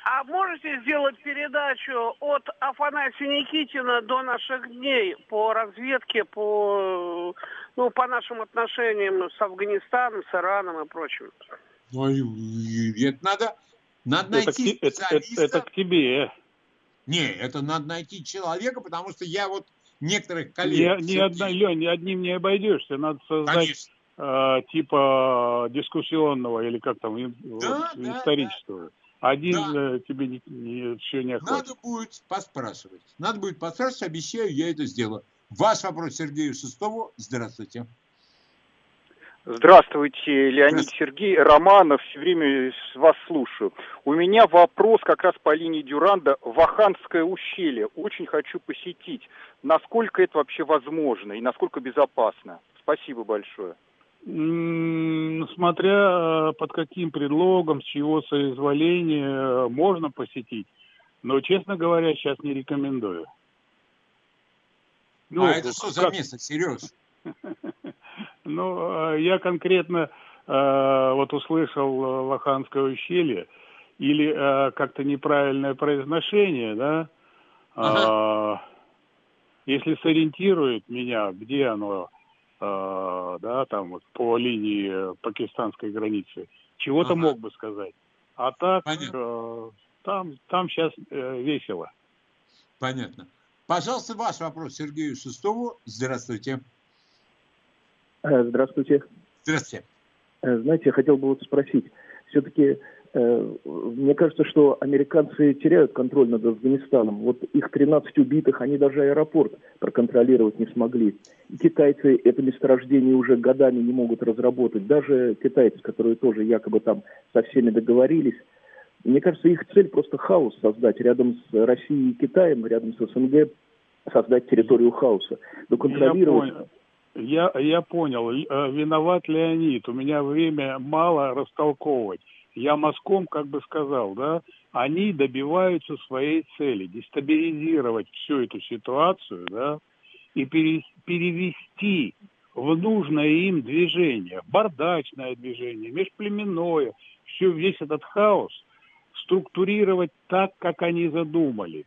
А можете сделать передачу от Афанасия Никитина до наших дней по разведке, по, ну, по нашим отношениям с Афганистаном, с Ираном и прочим? Ой, это надо, надо найти это, специалиста. Это, это к тебе. Не, это надо найти человека, потому что я вот некоторых коллег. Не, не одна, Лень, ни одним не обойдешься. Надо создать э, типа дискуссионного или как там да, вот, да, исторического. Да. Один да. Э, тебе не, не, все не охватит. Надо будет поспрашивать. Надо будет поспрашивать, обещаю, я это сделаю. Ваш вопрос Сергею Шестову. Здравствуйте. Здравствуйте, Леонид Сергей, Романов, все время вас слушаю. У меня вопрос как раз по линии Дюранда, Ваханское ущелье. Очень хочу посетить. Насколько это вообще возможно и насколько безопасно? Спасибо большое. Смотря э, под каким предлогом, с чего соизволения э, можно посетить. Но, честно говоря, сейчас не рекомендую. Ну, а это что за место, Сереж? Ну, а я конкретно э, вот услышал э, Лоханское ущелье или э, как-то неправильное произношение, да, ага. э, если сориентирует меня, где оно, э, да, там вот по линии пакистанской границы, чего-то ага. мог бы сказать. А так, э, там, там сейчас э, весело. Понятно. Пожалуйста, ваш вопрос Сергею Шестову. Здравствуйте. Э, здравствуйте. Здравствуйте. Э, знаете, я хотел бы вот спросить, все-таки э, мне кажется, что американцы теряют контроль над Афганистаном. Вот их 13 убитых, они даже аэропорт проконтролировать не смогли. И китайцы это месторождение уже годами не могут разработать. Даже китайцы, которые тоже якобы там со всеми договорились. Мне кажется, их цель просто хаос создать рядом с Россией и Китаем, рядом с СНГ, создать территорию хаоса. Но контролировать... Я, я понял. Э, виноват Леонид. У меня время мало растолковывать. Я мазком как бы сказал, да, они добиваются своей цели, дестабилизировать всю эту ситуацию, да, и пере, перевести в нужное им движение, бардачное движение, межплеменное, все, весь этот хаос структурировать так, как они задумали.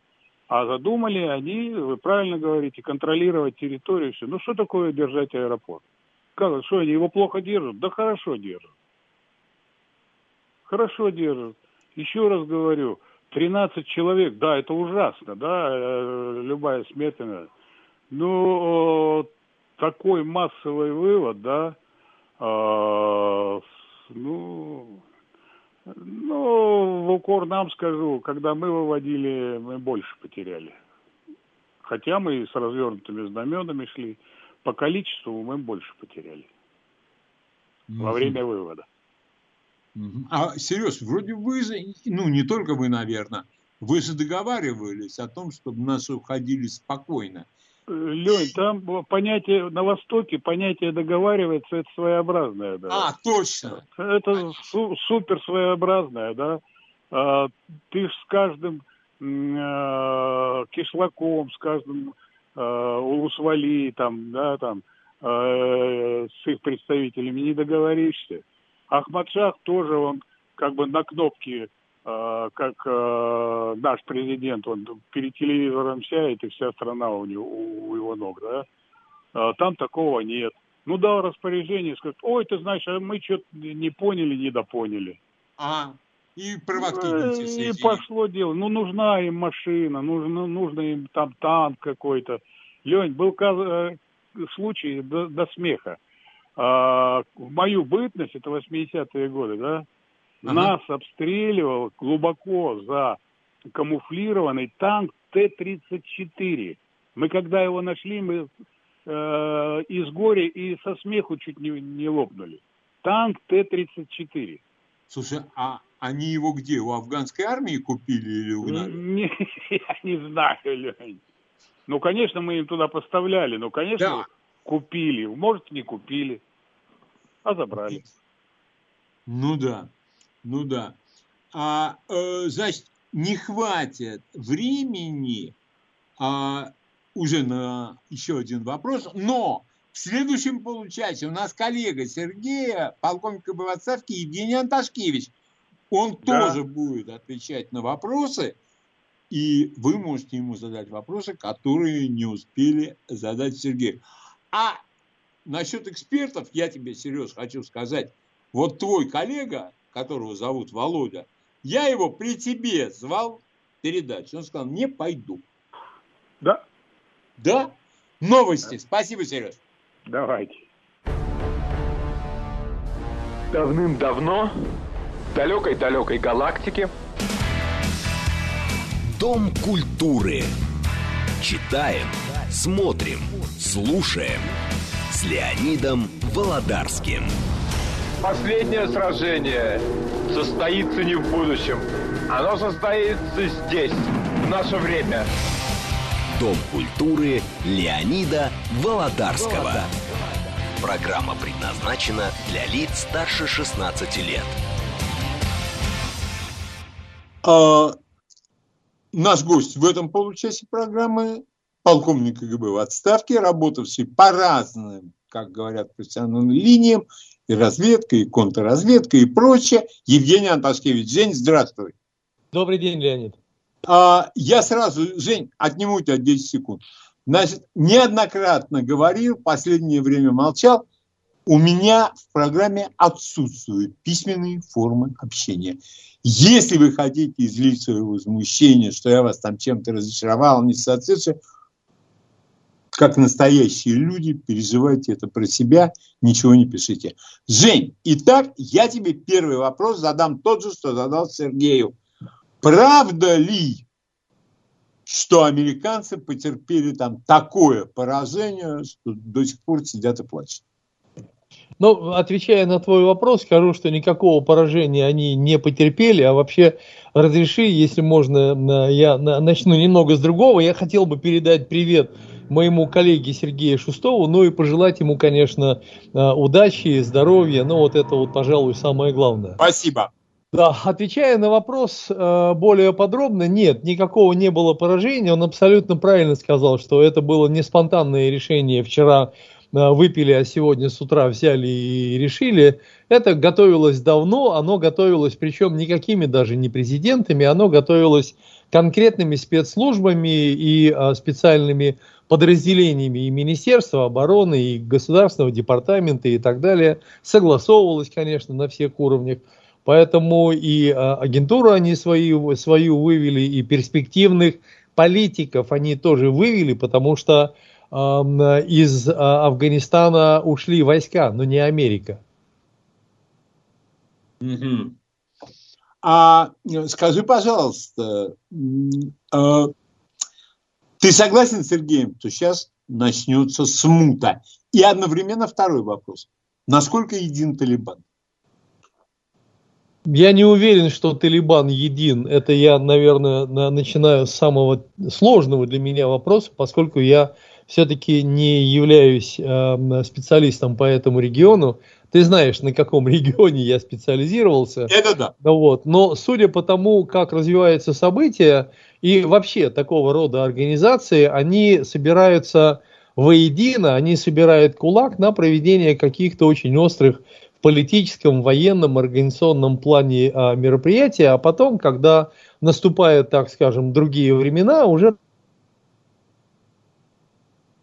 А задумали они, вы правильно говорите, контролировать территорию. Все. Ну что такое держать аэропорт? Как, что они его плохо держат? Да хорошо держат. Хорошо держат. Еще раз говорю, 13 человек, да, это ужасно, да, э, любая смерть. Но такой массовый вывод, да, э, ну, ну, в укор нам скажу, когда мы выводили, мы больше потеряли. Хотя мы с развернутыми знаменами шли, по количеству мы больше потеряли mm-hmm. во время вывода. А, Сереж, вроде вы, ну, не только вы, наверное, вы же договаривались о том, чтобы наши уходили спокойно. Лень, там понятие на Востоке, понятие договаривается, это своеобразное, да. А, точно. Это су- супер своеобразное, да. А, ты ж с каждым а, кишлаком, с каждым а, Улусвали, там, да, там, а, с их представителями не договоришься. Ахмадшах тоже, он как бы на кнопке Э, как э, наш президент, он перед телевизором сядет, и вся страна у, него, у его ног, да? Э, там такого нет. Ну, дал распоряжение, сказать, ой, ты знаешь, а мы что-то не поняли, недопоняли. А, и провоктивности. И пошло дело. Ну, нужна им машина, нужно, нужно им там танк какой-то. Лень, был случай до, до смеха. А, в мою бытность, это 80-е годы, да, Ага. Нас обстреливал глубоко за камуфлированный танк Т-34. Мы когда его нашли, мы э, из горя и со смеху чуть не, не лопнули. Танк Т-34. Слушай, а они его где? У афганской армии купили или у нас? Не, я не знаю, Лень. Ну, конечно, мы им туда поставляли, но, конечно, да. купили. Может, не купили, а забрали. Ну да. Ну да. А, э, значит, не хватит времени а, уже на еще один вопрос, но в следующем получасе у нас коллега Сергея, полковник в отставке Евгений Анташкевич. Он да. тоже будет отвечать на вопросы, и вы можете ему задать вопросы, которые не успели задать Сергею. А насчет экспертов я тебе, Сереж, хочу сказать. Вот твой коллега, которого зовут Володя, я его при тебе звал передачу. Он сказал, не пойду. Да. Да? Новости. Да. Спасибо, Сереж. Давайте. Давным-давно в далекой-далекой галактике Дом культуры. Читаем, смотрим, слушаем с Леонидом Володарским. Последнее сражение состоится не в будущем. Оно состоится здесь, в наше время. Дом культуры Леонида Володарского. Программа предназначена для лиц старше 16 лет. А, наш гость в этом получасе программы полковник КГБ в отставке, работавший по разным, как говорят, профессиональным линиям и разведка, и контрразведка, и прочее. Евгений Анташкевич. Жень, здравствуй. Добрый день, Леонид. А, я сразу, Жень, отниму у тебя 10 секунд. Значит, неоднократно говорил, последнее время молчал, у меня в программе отсутствуют письменные формы общения. Если вы хотите излить свое возмущение, что я вас там чем-то разочаровал, не соответствую, как настоящие люди, переживайте это про себя, ничего не пишите. Жень, итак, я тебе первый вопрос задам тот же, что задал Сергею. Правда ли, что американцы потерпели там такое поражение, что до сих пор сидят и плачут? Ну, отвечая на твой вопрос, скажу, что никакого поражения они не потерпели, а вообще разреши, если можно, я начну немного с другого. Я хотел бы передать привет моему коллеге Сергею Шустову, ну и пожелать ему, конечно, э, удачи, здоровья, ну вот это вот, пожалуй, самое главное. Спасибо. Да, отвечая на вопрос э, более подробно, нет, никакого не было поражения. Он абсолютно правильно сказал, что это было не спонтанное решение вчера э, выпили, а сегодня с утра взяли и решили. Это готовилось давно, оно готовилось, причем никакими даже не президентами, оно готовилось конкретными спецслужбами и а, специальными подразделениями и Министерства обороны, и Государственного департамента и так далее. Согласовывалось, конечно, на всех уровнях. Поэтому и а, агентуру они свою, свою вывели, и перспективных политиков они тоже вывели, потому что э, из Афганистана ушли войска, но не Америка. Угу. А скажи, пожалуйста, а, ты согласен Сергеем, что сейчас начнется смута? И одновременно второй вопрос. Насколько един Талибан? Я не уверен, что Талибан един. Это я, наверное, начинаю с самого сложного для меня вопроса, поскольку я все-таки не являюсь э, специалистом по этому региону. Ты знаешь, на каком регионе я специализировался. Это да. Вот. Но судя по тому, как развиваются события, и вообще такого рода организации, они собираются воедино, они собирают кулак на проведение каких-то очень острых в политическом, военном, организационном плане а, мероприятий, а потом, когда наступают, так скажем, другие времена, уже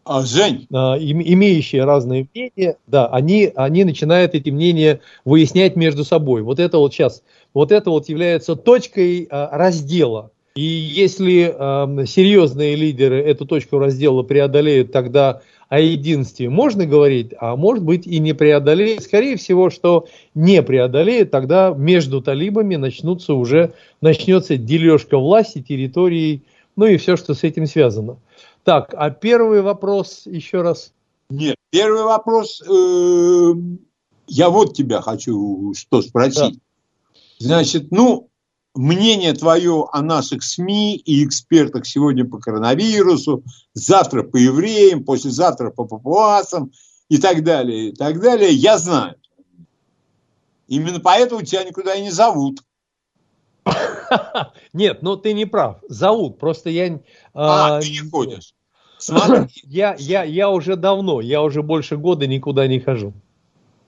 а, Жень. А, имеющие разные мнения, да, они, они начинают эти мнения выяснять между собой. Вот это вот сейчас, вот это вот является точкой а, раздела и если э, серьезные лидеры эту точку раздела преодолеют, тогда о единстве можно говорить, а может быть и не преодолеют. Скорее всего, что не преодолеют, тогда между талибами начнутся уже, начнется дележка власти, территории, ну и все, что с этим связано. Так, а первый вопрос еще раз. Нет, первый вопрос, э, я вот тебя хочу что спросить. Да. Значит, ну, мнение твое о наших СМИ и экспертах сегодня по коронавирусу, завтра по евреям, послезавтра по папуасам и так далее, и так далее, я знаю. Именно поэтому тебя никуда и не зовут. Нет, ну ты не прав. Зовут. Просто я... А, а ты не ходишь. Смотри. Я, я, я уже давно, я уже больше года никуда не хожу.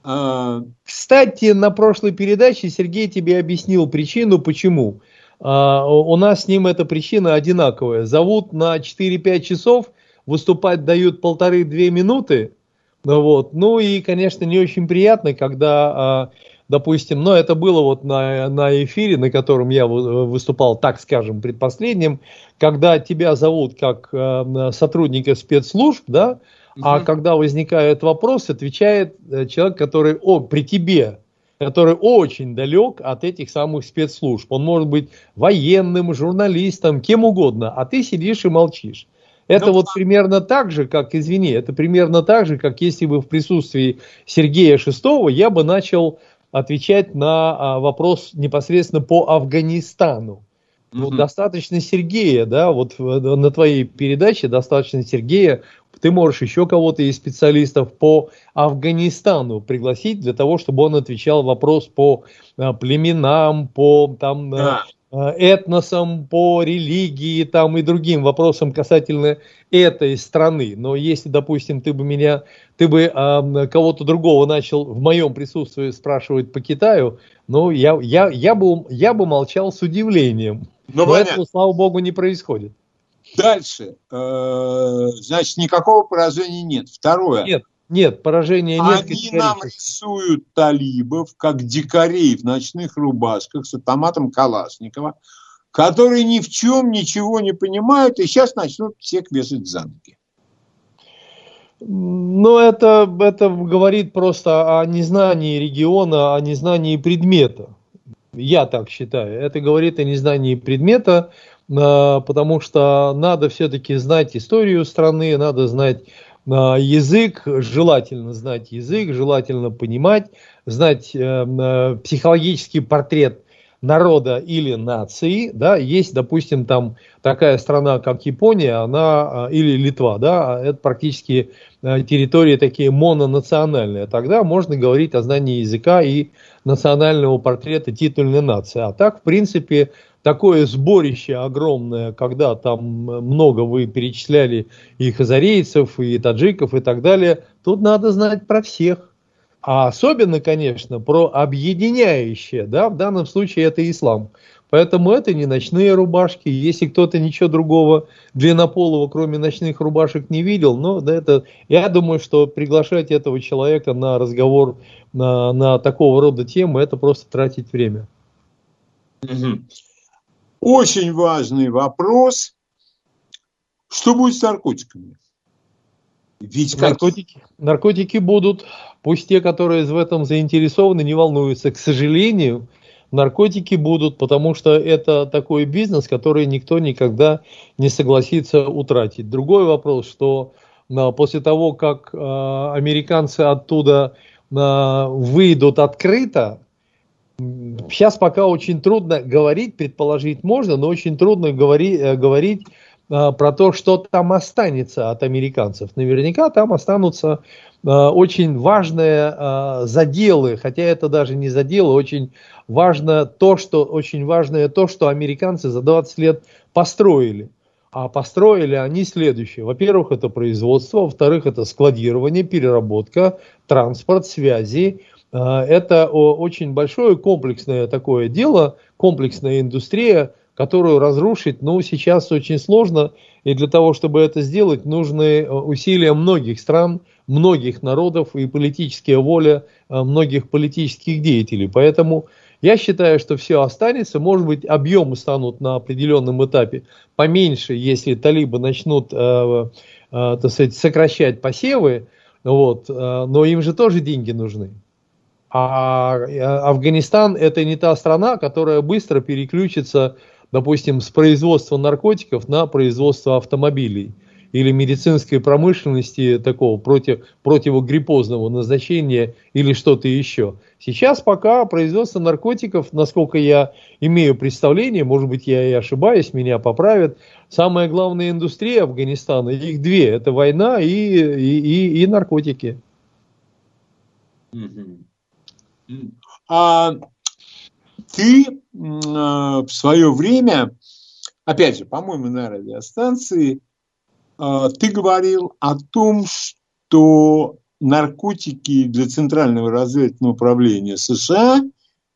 А, кстати, на прошлой передаче Сергей тебе объяснил причину, почему. А, у нас с ним эта причина одинаковая. Зовут на 4-5 часов, выступать дают полторы-две минуты. Вот. Ну и, конечно, не очень приятно, когда, а, допустим, но ну, это было вот на, на эфире, на котором я выступал, так скажем, предпоследним, когда тебя зовут как сотрудника спецслужб, да, а когда возникает вопрос, отвечает э, человек, который о, при тебе, который очень далек от этих самых спецслужб. Он может быть военным, журналистом, кем угодно, а ты сидишь и молчишь. Это ну, вот примерно так же, как, извини, это примерно так же, как если бы в присутствии Сергея Шестого я бы начал отвечать на а, вопрос непосредственно по Афганистану. Ну, достаточно Сергея, да, вот на твоей передаче достаточно Сергея ты можешь еще кого-то из специалистов по Афганистану пригласить для того, чтобы он отвечал вопрос по а, племенам, по там, а, да. этносам, по религии там, и другим вопросам касательно этой страны. Но если, допустим, ты бы меня, ты бы э, кого-то другого начал в моем присутствии спрашивать по Китаю, ну, я, я, я, бы, я бы молчал с удивлением. Но, Но этого, слава богу, не происходит. Дальше. Э, значит, никакого поражения нет. Второе. Нет, нет, поражения нет. Они нам рисуют талибов, как дикарей в ночных рубашках с автоматом Калашникова, которые ни в чем ничего не понимают и сейчас начнут всех вешать за ноги. Ну, это, это говорит просто о незнании региона, о незнании предмета. Я так считаю. Это говорит о незнании предмета, а, потому что надо все-таки знать историю страны, надо знать а, язык, желательно знать язык, желательно понимать, знать э, э, психологический портрет народа или нации, да, есть, допустим, там такая страна, как Япония, она, э, или Литва, да, это практически территории такие мононациональные, тогда можно говорить о знании языка и национального портрета титульной нации. А так, в принципе, такое сборище огромное, когда там много вы перечисляли и хазарейцев, и таджиков, и так далее, тут надо знать про всех. А особенно, конечно, про объединяющее, да, в данном случае это ислам. Поэтому это не ночные рубашки. Если кто-то ничего другого длиннополого, кроме ночных рубашек, не видел, ну, да, это, я думаю, что приглашать этого человека на разговор на, на такого рода темы, это просто тратить время. Очень важный вопрос. Что будет с наркотиками? Ведь наркотики, как... наркотики будут. Пусть те, которые в этом заинтересованы, не волнуются. К сожалению, наркотики будут, потому что это такой бизнес, который никто никогда не согласится утратить. Другой вопрос, что а, после того, как а, американцы оттуда а, выйдут открыто, Сейчас пока очень трудно говорить, предположить можно, но очень трудно э, говорить а, про то, что там останется от американцев. Наверняка там останутся очень важные а, заделы, хотя это даже не заделы, очень важно то, что очень важное то, что американцы за 20 лет построили. А построили они следующее. Во-первых, это производство, во-вторых, это складирование, переработка, транспорт, связи, а, это очень большое комплексное такое дело, комплексная индустрия, которую разрушить, ну, сейчас очень сложно, и для того, чтобы это сделать, нужны э, усилия многих стран, многих народов и политическая воля э, многих политических деятелей. Поэтому я считаю, что все останется, может быть, объемы станут на определенном этапе поменьше, если талибы начнут, э, э, так сказать, сокращать посевы, вот, э, но им же тоже деньги нужны. А э, Афганистан это не та страна, которая быстро переключится, допустим, с производства наркотиков на производство автомобилей или медицинской промышленности такого против, противогриппозного назначения или что-то еще. Сейчас пока производство наркотиков, насколько я имею представление, может быть я и ошибаюсь, меня поправят, самая главная индустрия Афганистана, их две, это война и, и, и, и наркотики. А ты в свое время, опять же, по-моему, на радиостанции, ты говорил о том, что наркотики для Центрального разведывательного управления США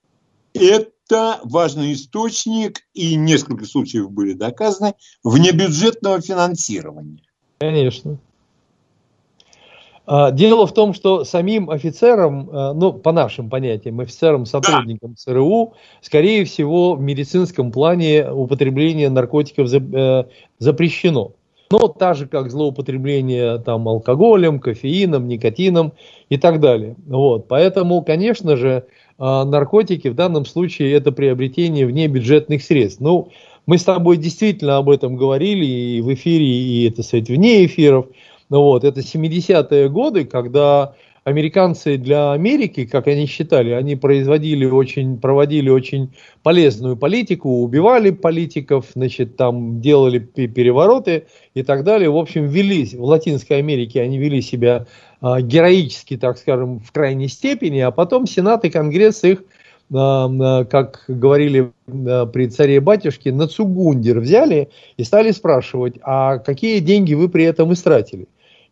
– это важный источник, и несколько случаев были доказаны, внебюджетного финансирования. Конечно. А, дело в том, что самим офицерам, а, ну, по нашим понятиям, офицерам, сотрудникам да. ЦРУ, скорее всего, в медицинском плане употребление наркотиков запрещено. Но так же, как злоупотребление там, алкоголем, кофеином, никотином и так далее. Вот. Поэтому, конечно же, а, наркотики в данном случае это приобретение вне бюджетных средств. Ну, мы с тобой действительно об этом говорили и в эфире, и, это сказать, вне эфиров. Ну вот, это 70-е годы, когда американцы для Америки, как они считали, они производили очень, проводили очень полезную политику, убивали политиков, значит, там делали перевороты и так далее. В общем, вели, в Латинской Америке они вели себя а, героически, так скажем, в крайней степени, а потом Сенат и Конгресс их как говорили при царе-батюшке, на цугундер взяли и стали спрашивать, а какие деньги вы при этом истратили?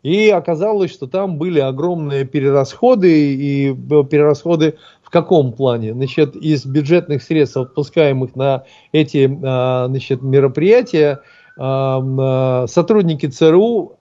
И оказалось, что там были огромные перерасходы, и перерасходы в каком плане? Значит, из бюджетных средств, отпускаемых на эти значит, мероприятия, сотрудники ЦРУ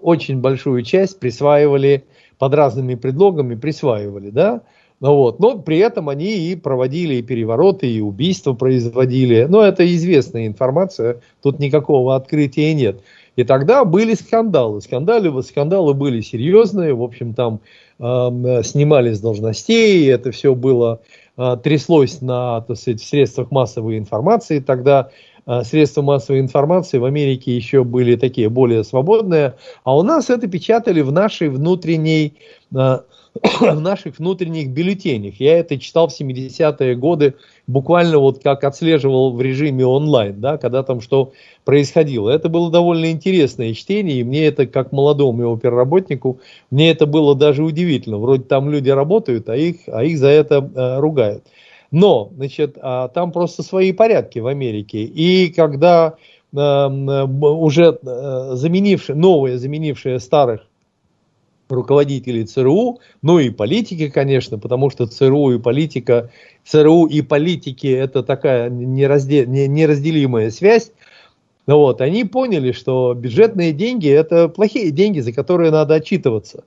очень большую часть присваивали под разными предлогами, присваивали, да, ну вот. Но при этом они и проводили и перевороты, и убийства производили. Но это известная информация, тут никакого открытия нет. И тогда были скандалы. Скандалы, скандалы были серьезные. В общем, там э, снимали с должностей. Это все было, э, тряслось на так сказать, средствах массовой информации. Тогда э, средства массовой информации в Америке еще были такие более свободные. А у нас это печатали в нашей внутренней э, в наших внутренних бюллетенях. Я это читал в 70-е годы, буквально вот как отслеживал в режиме онлайн, да, когда там что происходило. Это было довольно интересное чтение, и мне это, как молодому его переработнику, мне это было даже удивительно. Вроде там люди работают, а их, а их за это э, ругают. Но, значит, а, там просто свои порядки в Америке. И когда э, уже э, заменившие, новые, заменившие старых руководителей ЦРУ, ну и политики, конечно, потому что ЦРУ и политика, ЦРУ и политики это такая нераздел, неразделимая связь. Ну вот, они поняли, что бюджетные деньги это плохие деньги, за которые надо отчитываться.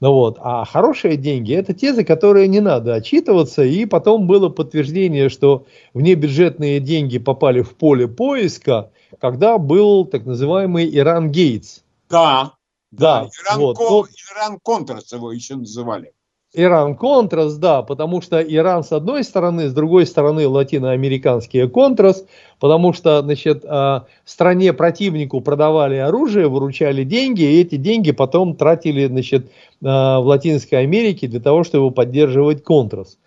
Ну вот, а хорошие деньги это те, за которые не надо отчитываться. И потом было подтверждение, что внебюджетные деньги попали в поле поиска, когда был так называемый Иран Гейтс. Да, да, Иран, вот. Кон, Иран Контрас его еще называли. Иран Контрас, да, потому что Иран с одной стороны, с другой стороны латиноамериканские Контрас, потому что, значит, а, стране противнику продавали оружие, выручали деньги, и эти деньги потом тратили, значит, а, в Латинской Америке для того, чтобы поддерживать Контрас.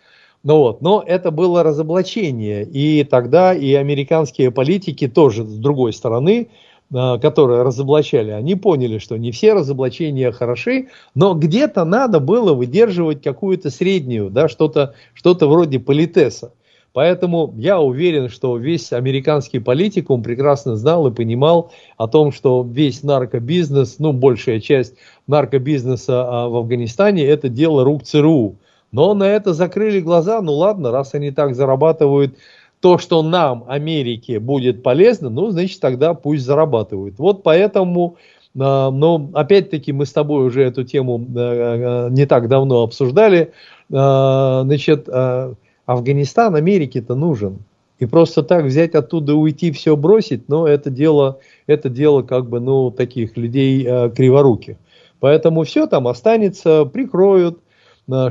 Ну вот, но это было разоблачение, и тогда и американские политики тоже с другой стороны которые разоблачали, они поняли, что не все разоблачения хороши, но где-то надо было выдерживать какую-то среднюю, да, что-то что вроде политеса. Поэтому я уверен, что весь американский политикум прекрасно знал и понимал о том, что весь наркобизнес, ну, большая часть наркобизнеса а, в Афганистане, это дело рук ЦРУ. Но на это закрыли глаза, ну ладно, раз они так зарабатывают то, что нам, Америке, будет полезно, ну, значит, тогда пусть зарабатывают. Вот поэтому, а, но опять-таки мы с тобой уже эту тему э, э, не так давно обсуждали, а, значит, а, Афганистан Америке-то нужен. И просто так взять оттуда уйти, все бросить, но это дело, это дело как бы, ну, таких людей криворуких. Поэтому все там останется, прикроют,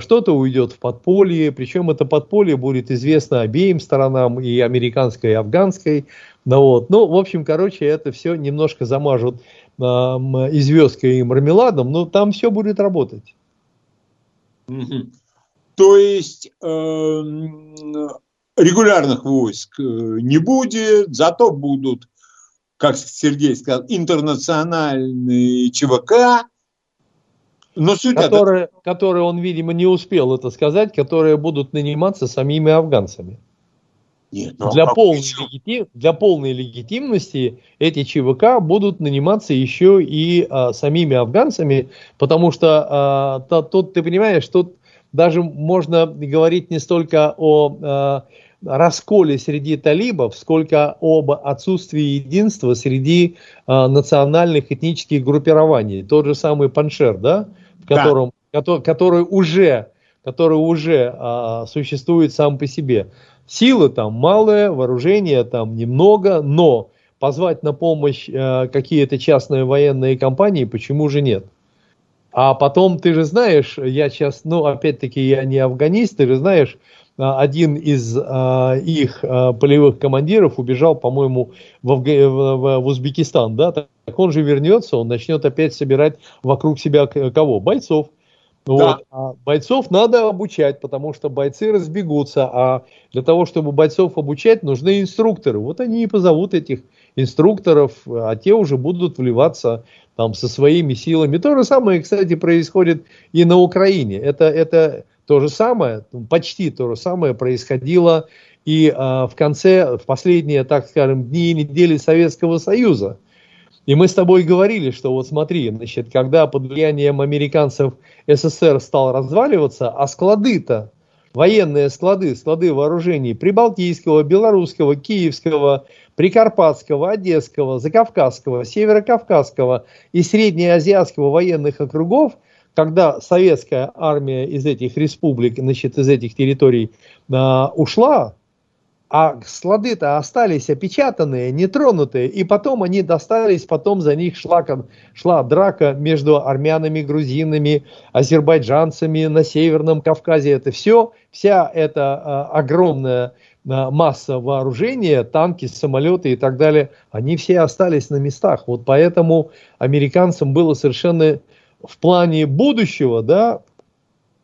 что-то уйдет в подполье, причем это подполье будет известно обеим сторонам, и американской, и афганской. Ну, вот. ну в общем, короче, это все немножко замажут э, и звездкой, и мармеладом, но там все будет работать. То есть э, регулярных войск э, не будет, зато будут, как Сергей сказал, интернациональные ЧВК, но суть которые, это... которые он, видимо, не успел это сказать, которые будут наниматься самими афганцами. Нет, ну, а для, полной легитим, для полной легитимности эти ЧВК будут наниматься еще и а, самими афганцами, потому что а, то, тут, ты понимаешь, тут даже можно говорить не столько о а, расколе среди талибов, сколько об отсутствии единства среди а, национальных этнических группирований. Тот же самый Паншер, да, котором, да. который, который уже, который уже а, существует сам по себе. Силы там малые, вооружения там немного, но позвать на помощь а, какие-то частные военные компании почему же нет? А потом, ты же знаешь, я сейчас, ну, опять-таки, я не афганист, ты же знаешь, один из а, их а, полевых командиров убежал, по-моему, в, Афга... в, в Узбекистан, да, так он же вернется, он начнет опять собирать вокруг себя кого? Бойцов. Да. Вот. А бойцов надо обучать, потому что бойцы разбегутся, а для того, чтобы бойцов обучать, нужны инструкторы. Вот они и позовут этих инструкторов, а те уже будут вливаться там со своими силами. То же самое, кстати, происходит и на Украине. Это, это то же самое, почти то же самое происходило и а, в конце, в последние, так скажем, дни и недели Советского Союза. И мы с тобой говорили, что вот смотри, значит, когда под влиянием американцев СССР стал разваливаться, а склады-то, военные склады, склады вооружений Прибалтийского, Белорусского, Киевского, Прикарпатского, Одесского, Закавказского, Северокавказского и Среднеазиатского военных округов, когда советская армия из этих республик, значит, из этих территорий э, ушла, а склады-то остались опечатанные, нетронутые, и потом они достались, потом за них шла, шла драка между армянами, грузинами, азербайджанцами на Северном Кавказе. Это все, вся эта а, огромная масса вооружения, танки, самолеты и так далее, они все остались на местах. Вот поэтому американцам было совершенно в плане будущего, да,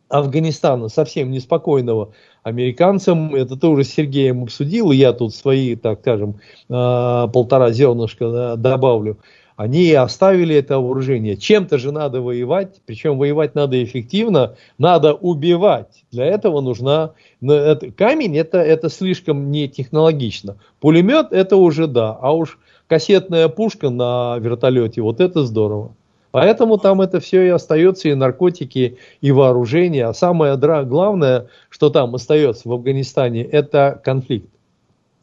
Афганистана совсем неспокойного, американцам, это тоже с Сергеем обсудил, я тут свои, так скажем, а, полтора зернышка добавлю, они оставили это вооружение. Чем-то же надо воевать, причем воевать надо эффективно, надо убивать. Для этого нужна... Камень это, это слишком не технологично. Пулемет это уже да, а уж кассетная пушка на вертолете, вот это здорово. Поэтому там это все и остается, и наркотики, и вооружение. А самое главное, что там остается в Афганистане, это конфликт.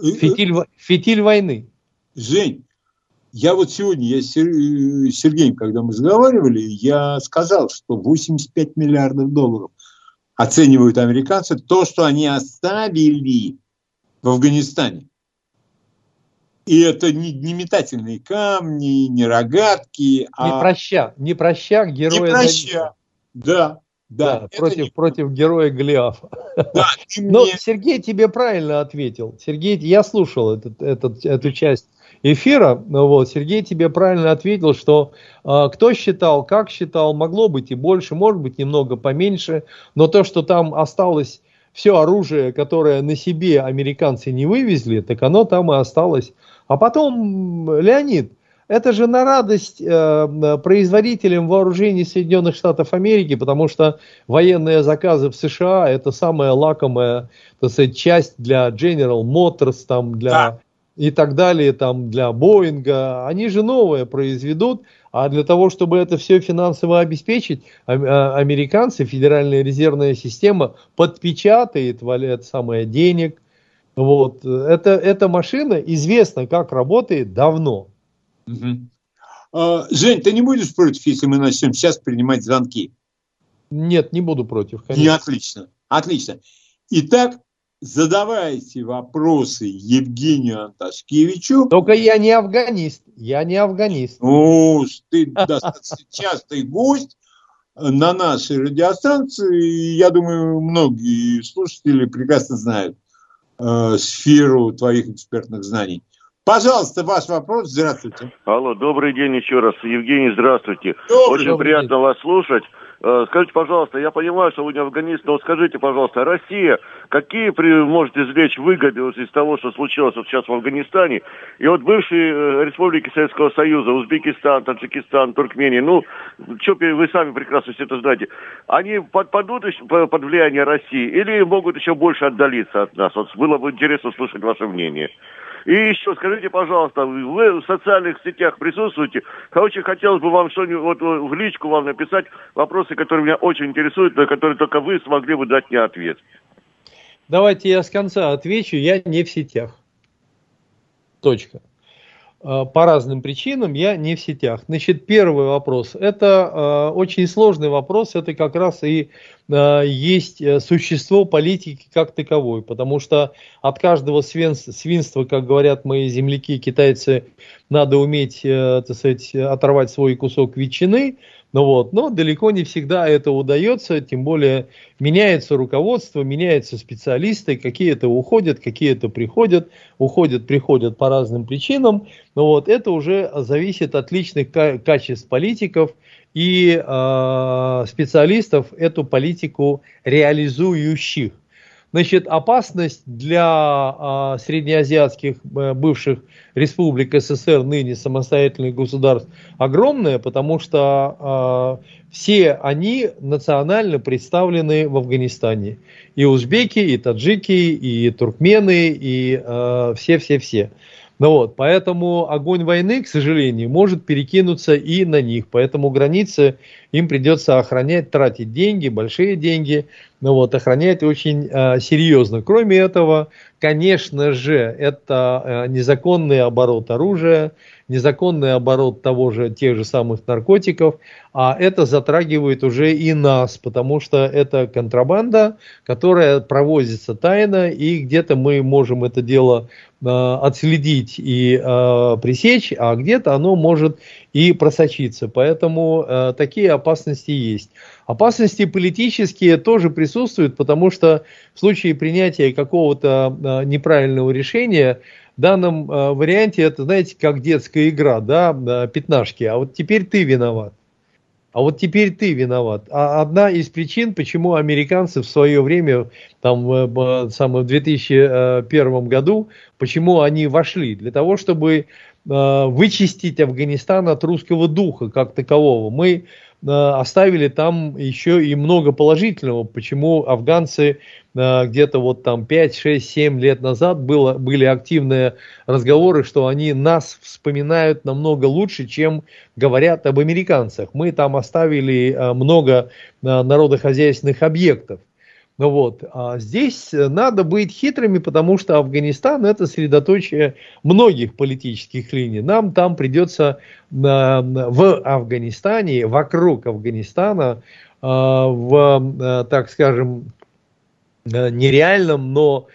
Фитиль, фитиль войны. Жень, я вот сегодня, я с Сергеем, когда мы разговаривали, я сказал, что 85 миллиардов долларов оценивают американцы то, что они оставили в Афганистане. И это не, не метательные камни, не рогатки. А... Не проща, не проща героя. Не проща, да. Да, да против, не... против героя Голиафа. Да, Но мне... Сергей тебе правильно ответил. Сергей, я слушал этот, этот, эту часть эфира. Вот, Сергей тебе правильно ответил, что э, кто считал, как считал, могло быть и больше, может быть немного поменьше, но то, что там осталось все оружие, которое на себе американцы не вывезли, так оно там и осталось а потом, Леонид, это же на радость э, производителям вооружений Соединенных Штатов Америки, потому что военные заказы в США это самая лакомая так сказать, часть для General Motors, там, для да. И так далее, там, для Боинга. Они же новое произведут, а для того, чтобы это все финансово обеспечить, а, американцы, Федеральная резервная система подпечатает валет самое денег, вот. Это, эта машина известна, как работает давно. Угу. А, Жень, ты не будешь против, если мы начнем сейчас принимать звонки? Нет, не буду против. Конечно. И отлично, отлично. Итак, задавайте вопросы Евгению Анташкевичу. Только я не афганист, я не афганист. Ну, ты достаточно частый гость на нашей радиостанции. Я думаю, многие слушатели прекрасно знают э, сферу твоих экспертных знаний. Пожалуйста, ваш вопрос. Здравствуйте. Алло, добрый день еще раз. Евгений, здравствуйте. Добрый, Очень добрый приятно день. вас слушать. Э, скажите, пожалуйста, я понимаю, что вы не афганист, но скажите, пожалуйста, Россия, какие при, может извлечь выгоды из того, что случилось вот сейчас в Афганистане? И вот бывшие э, республики Советского Союза, Узбекистан, Таджикистан, Туркмения, ну, что вы сами прекрасно все это знаете, они подпадут под влияние России или могут еще больше отдалиться от нас? Вот было бы интересно услышать ваше мнение. И еще скажите, пожалуйста, вы в социальных сетях присутствуете? Очень хотелось бы вам что-нибудь вот, в личку вам написать вопросы, которые меня очень интересуют, на которые только вы смогли бы дать мне ответ. Давайте я с конца отвечу. Я не в сетях. Точка. Э, по разным причинам я не в сетях. Значит, первый вопрос. Это э, очень сложный вопрос. Это как раз и э, есть существо политики как таковой. Потому что от каждого свинства, как говорят мои земляки, китайцы, надо уметь, так сказать, оторвать свой кусок ветчины. Ну вот, но далеко не всегда это удается, тем более меняется руководство, меняются специалисты, какие-то уходят, какие-то приходят, уходят, приходят по разным причинам. Но вот это уже зависит от личных качеств политиков и э, специалистов эту политику реализующих. Значит, опасность для э, среднеазиатских э, бывших республик СССР, ныне самостоятельных государств, огромная, потому что э, все они национально представлены в Афганистане. И узбеки, и таджики, и туркмены, и все-все-все. Э, ну вот, поэтому огонь войны, к сожалению, может перекинуться и на них. Поэтому границы им придется охранять, тратить деньги, большие деньги, ну вот, охранять очень э, серьезно. Кроме этого, конечно же, это э, незаконный оборот оружия, незаконный оборот того же, тех же самых наркотиков, а это затрагивает уже и нас, потому что это контрабанда, которая провозится тайно, и где-то мы можем это дело э, отследить и э, пресечь, а где-то оно может и просочиться. Поэтому э, такие опасности есть. Опасности политические тоже присутствуют, потому что в случае принятия какого-то э, неправильного решения в данном э, варианте это, знаете, как детская игра, да, э, пятнашки, а вот теперь ты виноват. А вот теперь ты виноват. А одна из причин, почему американцы в свое время, там, в, в 2001 году, почему они вошли? Для того, чтобы вычистить Афганистан от русского духа как такового. Мы оставили там еще и много положительного, почему афганцы где-то вот там 5, 6, 7 лет назад было, были активные разговоры, что они нас вспоминают намного лучше, чем говорят об американцах. Мы там оставили много народохозяйственных объектов. Ну вот, а здесь надо быть хитрыми, потому что Афганистан это средоточие многих политических линий. Нам там придется в Афганистане, вокруг Афганистана, а, в, а, так скажем, нереальном, но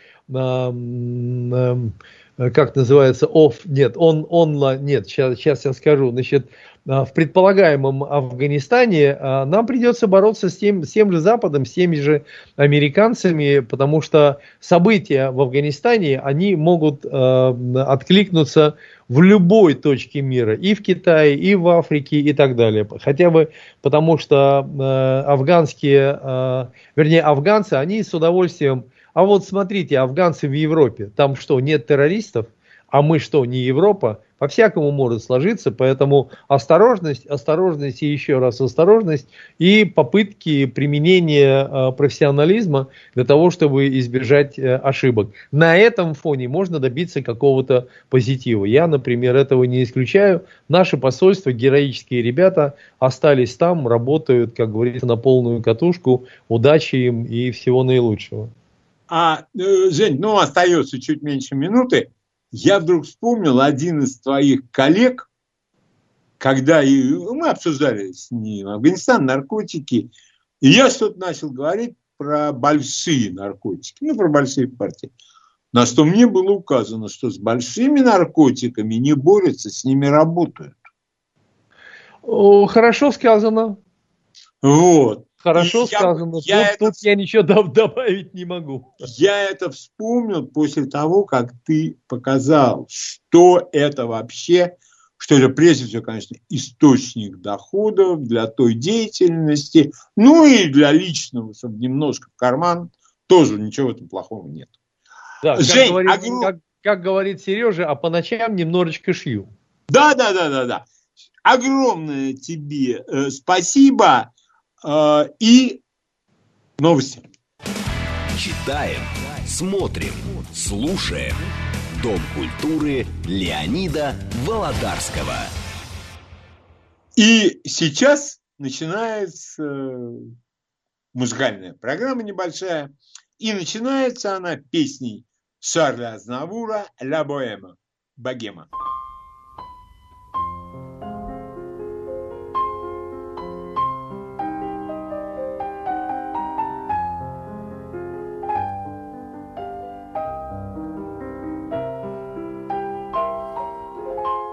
как называется, оф, нет, он, онлайн, нет, сейчас, сейчас я скажу, значит, а, в предполагаемом Афганистане а, нам придется бороться с тем, с тем же Западом, с теми же американцами, потому что события в Афганистане, они могут э, откликнуться в любой точке мира, и в Китае, и в Африке, и так далее. Хотя бы потому, что э, афганские, э, вернее, афганцы, они с удовольствием, а вот смотрите, афганцы в Европе, там что, нет террористов? А мы что, не Европа? По-всякому может сложиться, поэтому осторожность, осторожность и еще раз осторожность и попытки применения э, профессионализма для того, чтобы избежать э, ошибок. На этом фоне можно добиться какого-то позитива. Я, например, этого не исключаю. Наше посольство, героические ребята, остались там, работают, как говорится, на полную катушку. Удачи им и всего наилучшего. А, э, Жень, ну, остается чуть меньше минуты я вдруг вспомнил один из твоих коллег, когда и, мы обсуждали с ним Афганистан, наркотики, и я что-то начал говорить про большие наркотики, ну, про большие партии. На что мне было указано, что с большими наркотиками не борются, с ними работают. Хорошо сказано. Вот. Хорошо и сказано. Я, я тут, это, тут я ничего добавить не могу. Я это вспомнил после того, как ты показал, что это вообще, что это прежде всего, конечно, источник доходов для той деятельности, ну и для личного, чтобы немножко в карман, тоже ничего в этом плохого нет. Да, Жень, как, говорит, огром... как, как говорит Сережа, а по ночам немножечко шью. Да, да, да, да, да. Огромное тебе э, спасибо. А, и новости. Читаем, смотрим, слушаем. Дом культуры Леонида Володарского. И сейчас начинается музыкальная программа небольшая. И начинается она песней Шарля Азнавура «Ля Боэма» «Богема».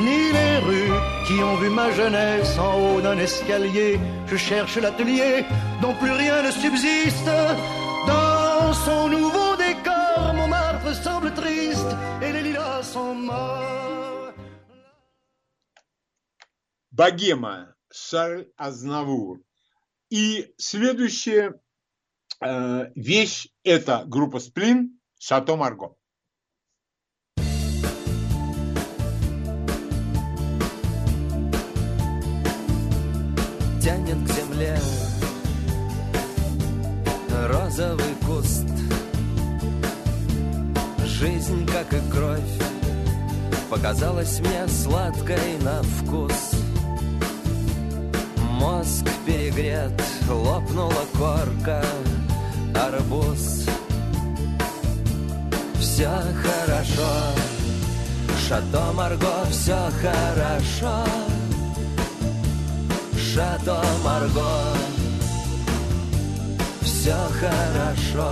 ni les rues qui ont vu ma jeunesse en haut d'un escalier. Je cherche l'atelier dont plus rien ne subsiste. Dans son nouveau décor, mon marbre semble triste et les lilas sont morts. Богема, Шарль Азнавур. И следующая э, вещь – это группа «Сплин» «Шато Марго». Тянет к земле розовый куст. Жизнь, как и кровь, показалась мне сладкой на вкус. Мозг перегрет, лопнула корка, арбуз. Все хорошо, Шато Марго, все хорошо Шато Марго, все хорошо.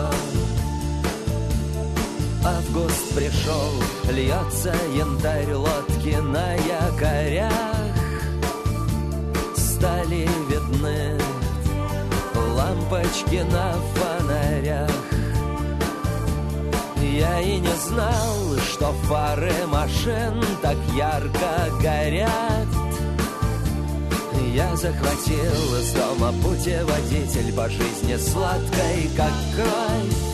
Август пришел, льется янтарь лодки на якорях. Стали видны Лампочки на фонарях. Я и не знал, что фары машин так ярко горят Я захватил из дома путеводитель по жизни сладкой, как кровь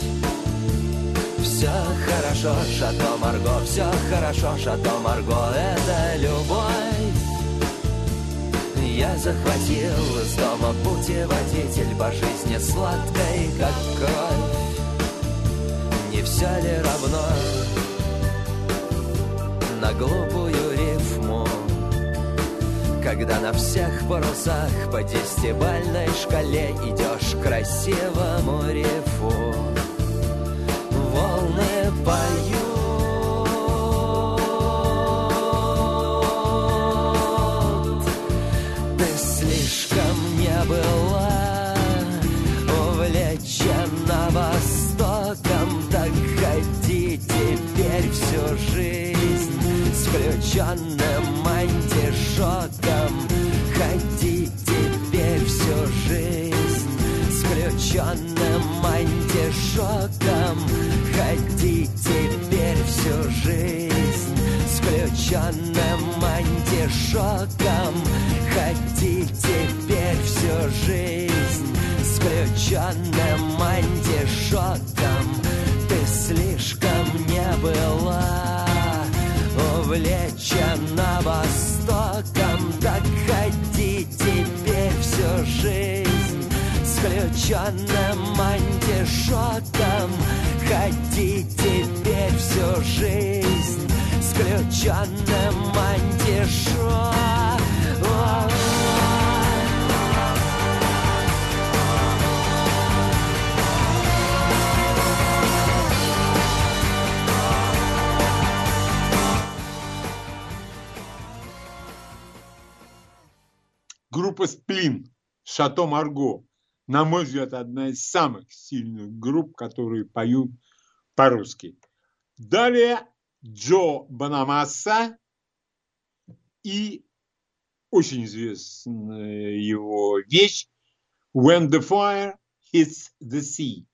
все хорошо, Шато Марго, все хорошо, Шато Марго, это любовь. Я захватил из дома путеводитель по жизни сладкой, как кровь. Не все ли равно на глупую когда на всех парусах по десятибальной шкале идешь красивому рифу? Волны поют была увлечена Востоком Так ходи теперь всю жизнь с включенным антишоком включенным антишоком Ходи теперь всю жизнь С включенным антишоком Группа «Сплин», «Шато Марго», на мой взгляд, одна из самых сильных групп, которые поют по-русски. Далее Джо Банамасса и очень известная его вещь «When the fire hits the sea»,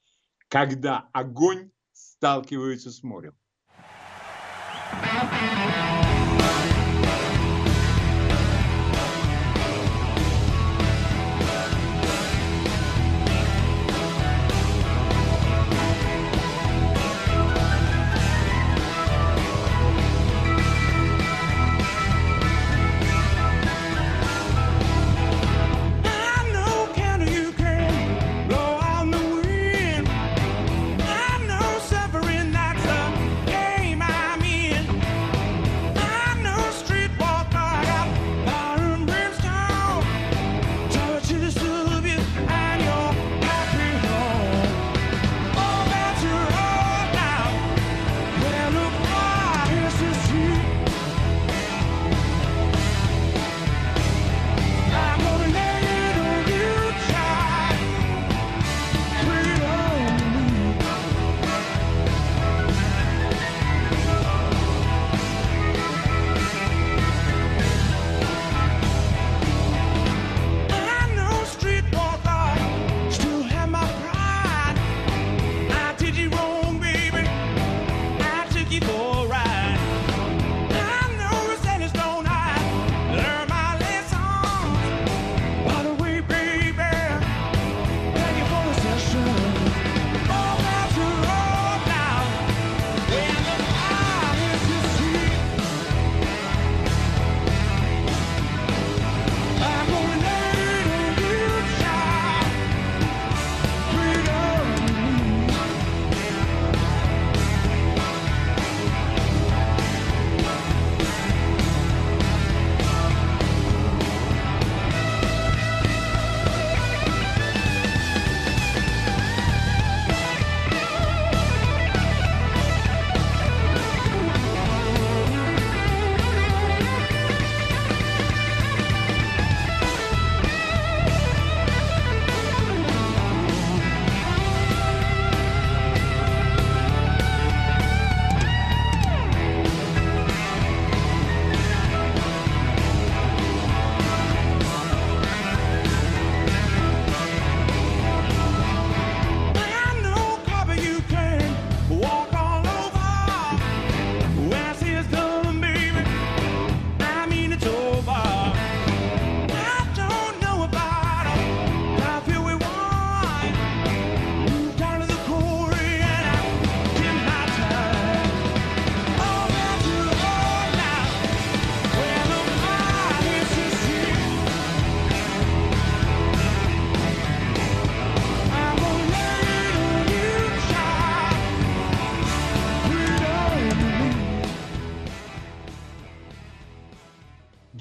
когда огонь сталкивается с морем.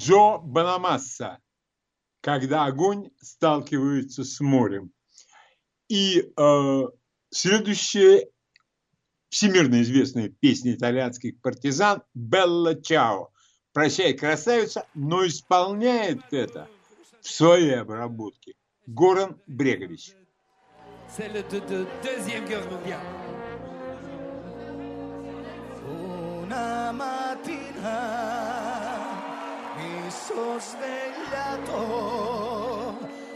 Джо Банамасса, когда огонь сталкивается с морем. И э, следующая всемирно известная песня итальянских партизан «Белла Чао». «Прощай, красавица», но исполняет это в своей обработке Горан Брегович. Una mattina mi sono svegliato.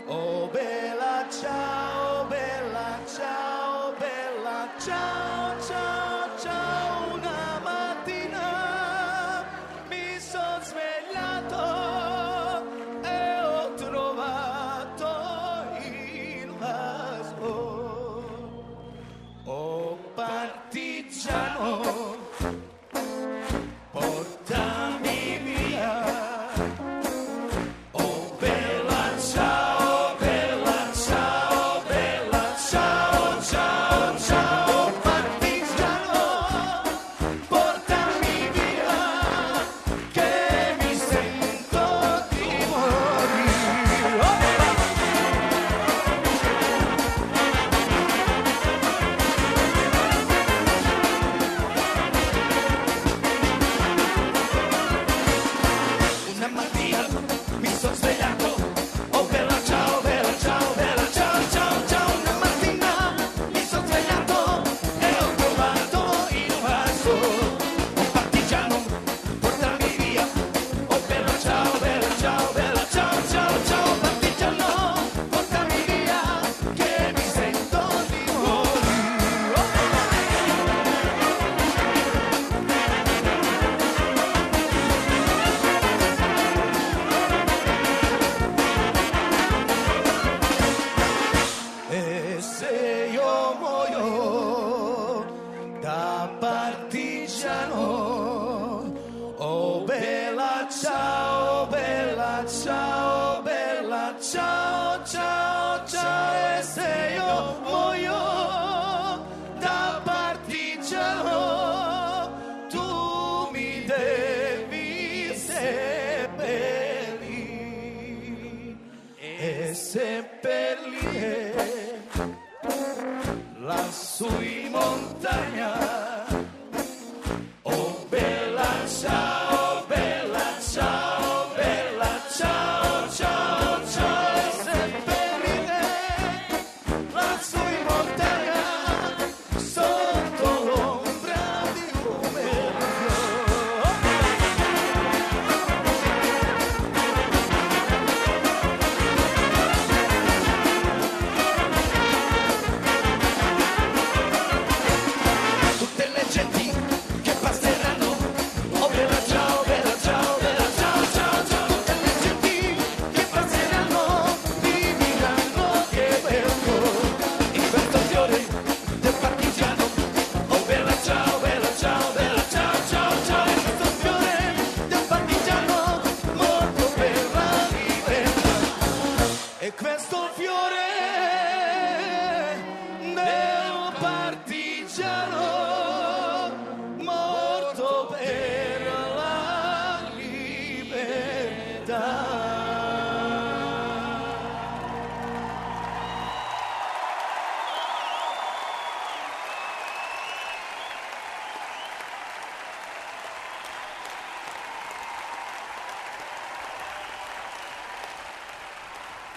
Oh bella ciao, bella ciao, bella ciao, ciao,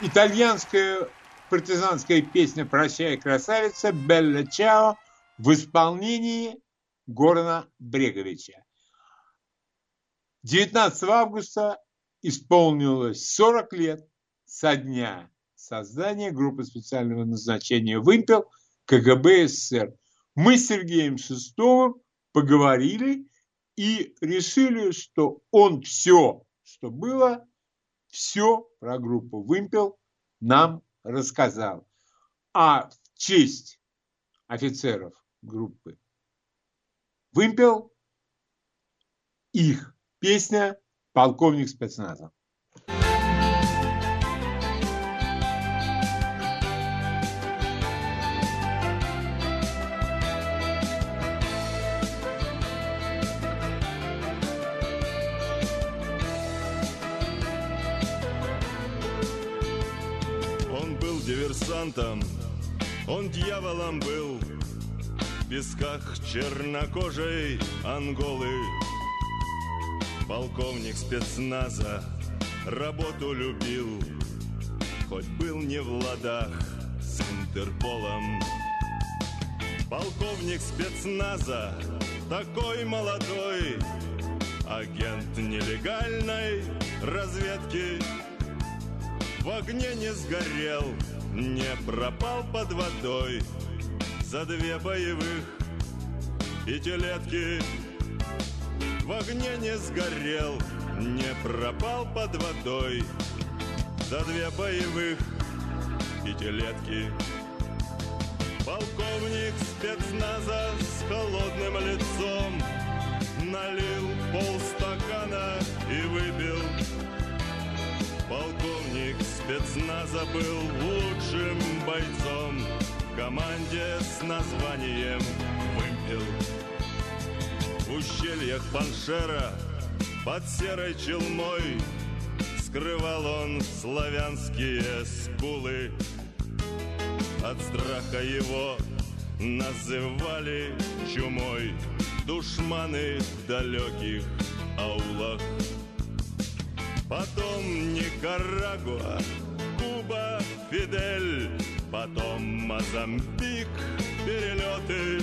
итальянская партизанская песня «Прощай, красавица» Белла Чао в исполнении Горана Бреговича. 19 августа исполнилось 40 лет со дня создания группы специального назначения «Вымпел» КГБ СССР. Мы с Сергеем Шестовым поговорили и решили, что он все, что было, все про группу «Вымпел» нам рассказал. А в честь офицеров группы «Вымпел» их песня «Полковник спецназа». Диверсантом, он дьяволом был В песках чернокожей Анголы. Полковник спецназа работу любил Хоть был не в ладах с Интерполом. Полковник спецназа такой молодой Агент нелегальной разведки. В огне не сгорел, не пропал под водой За две боевых пятилетки. В огне не сгорел, не пропал под водой За две боевых пятилетки. Полковник спецназа с холодным лицом Налил полстакана и выпил спецназа был лучшим бойцом В команде с названием «Вымпел» В ущельях Паншера под серой челмой Скрывал он славянские скулы. От страха его называли чумой Душманы в далеких аулах Потом Никарагуа, Куба, Фидель Потом Мозамбик, перелеты.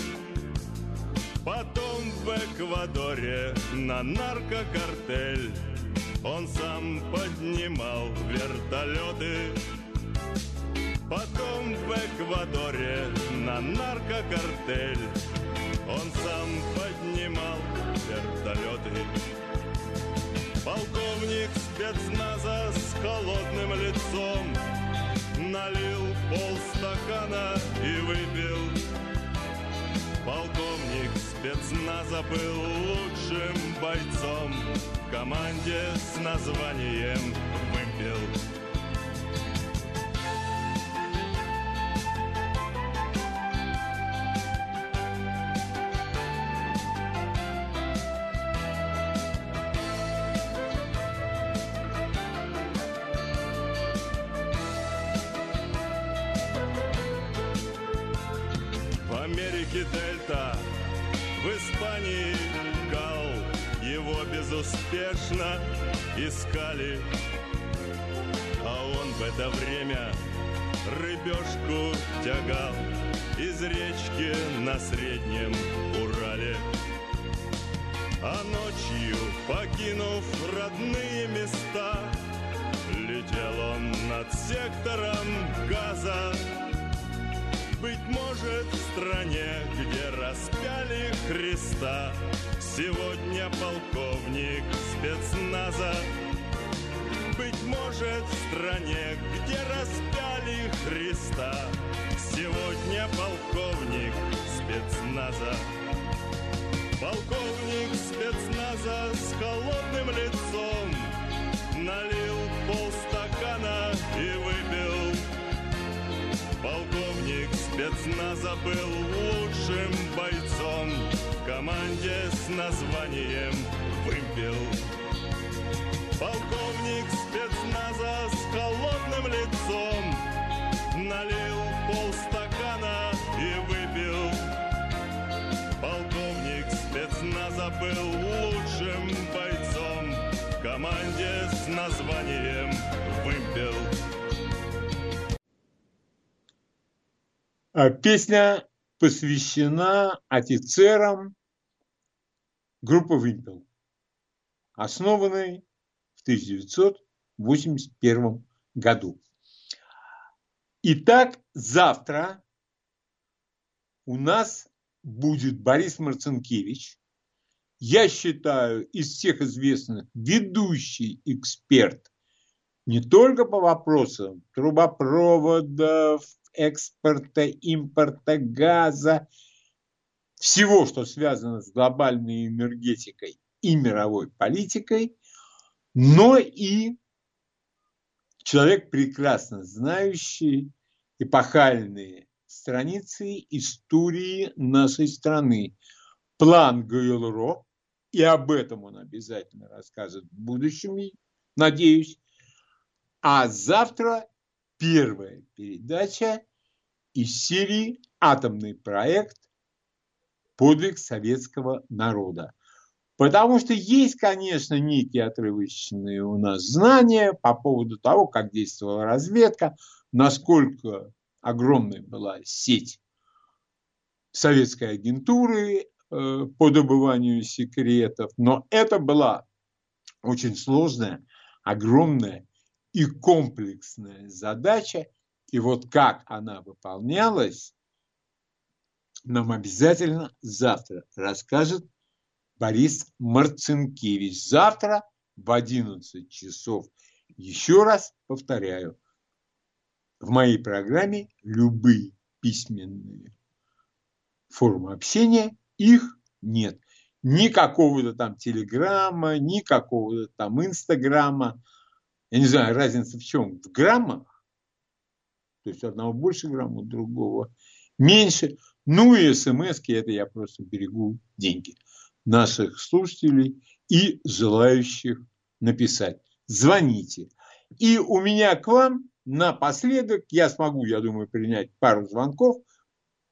Потом в Эквадоре на наркокартель. Он сам поднимал вертолеты. Потом в Эквадоре на наркокартель. Он сам поднимал вертолеты Полковник спецназа с холодным лицом Налил полстакана и выпил. Полковник спецназа был лучшим бойцом В команде с названием «Вымпел» Америке Дельта, в Испании Гал, его безуспешно искали. А он в это время рыбешку тягал из речки на Среднем Урале. А ночью, покинув родные места, летел он над сектором газа быть может, в стране, где распяли Христа, Сегодня полковник спецназа. Быть может, в стране, где распяли Христа, Сегодня полковник спецназа. Полковник спецназа с холодным лицом Налил полстакана и выпил Полковник спецназа был лучшим бойцом В команде с названием «Вымпел». Полковник спецназа с холодным лицом Налил песня посвящена офицерам группы «Вымпел», основанной в 1981 году. Итак, завтра у нас будет Борис Марцинкевич. Я считаю, из всех известных ведущий эксперт не только по вопросам трубопроводов, экспорта, импорта газа, всего, что связано с глобальной энергетикой и мировой политикой, но и человек, прекрасно знающий эпохальные страницы истории нашей страны. План Гайлро, и об этом он обязательно расскажет в будущем, надеюсь. А завтра первая передача из серии «Атомный проект. Подвиг советского народа». Потому что есть, конечно, некие отрывочные у нас знания по поводу того, как действовала разведка, насколько огромной была сеть советской агентуры э, по добыванию секретов. Но это была очень сложная огромная и комплексная задача. И вот как она выполнялась, нам обязательно завтра расскажет Борис Марцинкевич. Завтра в 11 часов. Еще раз повторяю, в моей программе любые письменные формы общения, их нет. Ни какого-то там телеграмма, ни какого-то там инстаграма. Я не знаю, разница в чем? В граммах. То есть одного больше грамма, другого меньше. Ну и смс это я просто берегу деньги наших слушателей и желающих написать. Звоните. И у меня к вам напоследок, я смогу, я думаю, принять пару звонков.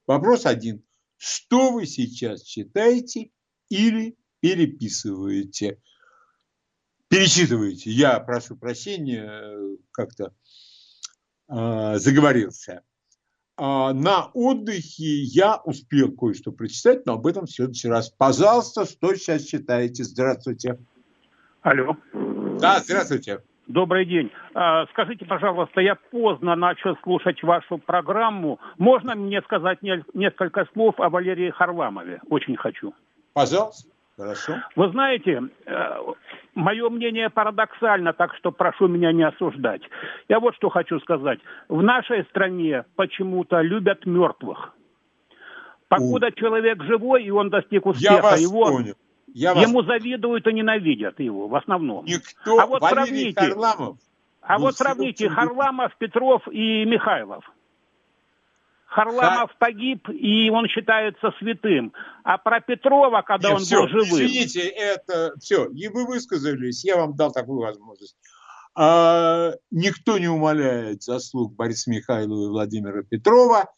Вопрос один. Что вы сейчас читаете или переписываете? Перечитываете. Я прошу прощения, как-то э, заговорился. А на отдыхе я успел кое-что прочитать, но об этом в следующий раз. Пожалуйста, что сейчас читаете? Здравствуйте. Алло. Да, здравствуйте. Добрый день. А, скажите, пожалуйста, я поздно начал слушать вашу программу. Можно мне сказать несколько слов о Валерии Харламове? Очень хочу. Пожалуйста. Хорошо. Вы знаете, э, мое мнение парадоксально, так что прошу меня не осуждать. Я вот что хочу сказать. В нашей стране почему-то любят мертвых. Покуда О. человек живой, и он достиг успеха, Я вас его, понял. Я ему вас... завидуют и ненавидят его в основном. Никто, а вот Валерий сравните, Харламов. А вот сравните Харламов, Петров и Михайлов. Харламов погиб, и он считается святым. А про Петрова, когда Нет, он все, был живым... Извините, это все. И вы высказались, я вам дал такую возможность. А, никто не умаляет заслуг Бориса Михайлова и Владимира Петрова.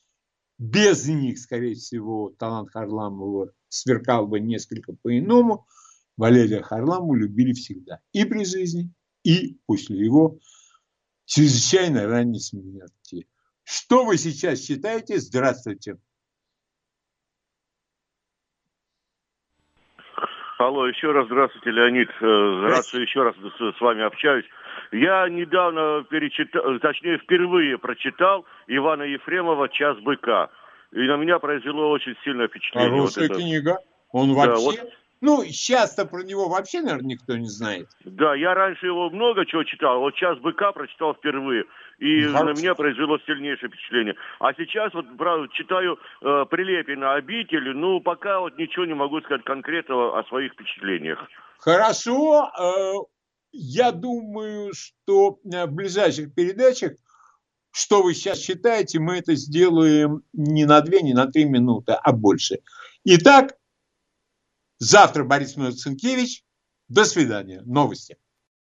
Без них, скорее всего, талант Харламова сверкал бы несколько по-иному. Валерия Харламова любили всегда. И при жизни, и после его чрезвычайно ранней смерти. Что вы сейчас считаете? Здравствуйте. Алло, еще раз здравствуйте, Леонид. Э, здравствуйте, еще раз с вами общаюсь. Я недавно перечитал, точнее, впервые прочитал Ивана Ефремова «Час быка». И на меня произвело очень сильное впечатление. Хорошая вот книга. Он вообще... Да, вот ну, сейчас-то про него вообще, наверное, никто не знает. Да, я раньше его много чего читал. Вот сейчас «Быка» прочитал впервые. И Хорошо. на меня произвело сильнейшее впечатление. А сейчас вот правда, читаю э, Прилепина «Обитель». Ну, пока вот ничего не могу сказать конкретного о своих впечатлениях. Хорошо. Э, я думаю, что в ближайших передачах что вы сейчас считаете, мы это сделаем не на две, не на три минуты, а больше. Итак, Завтра Борис Марцинкевич. До свидания. Новости.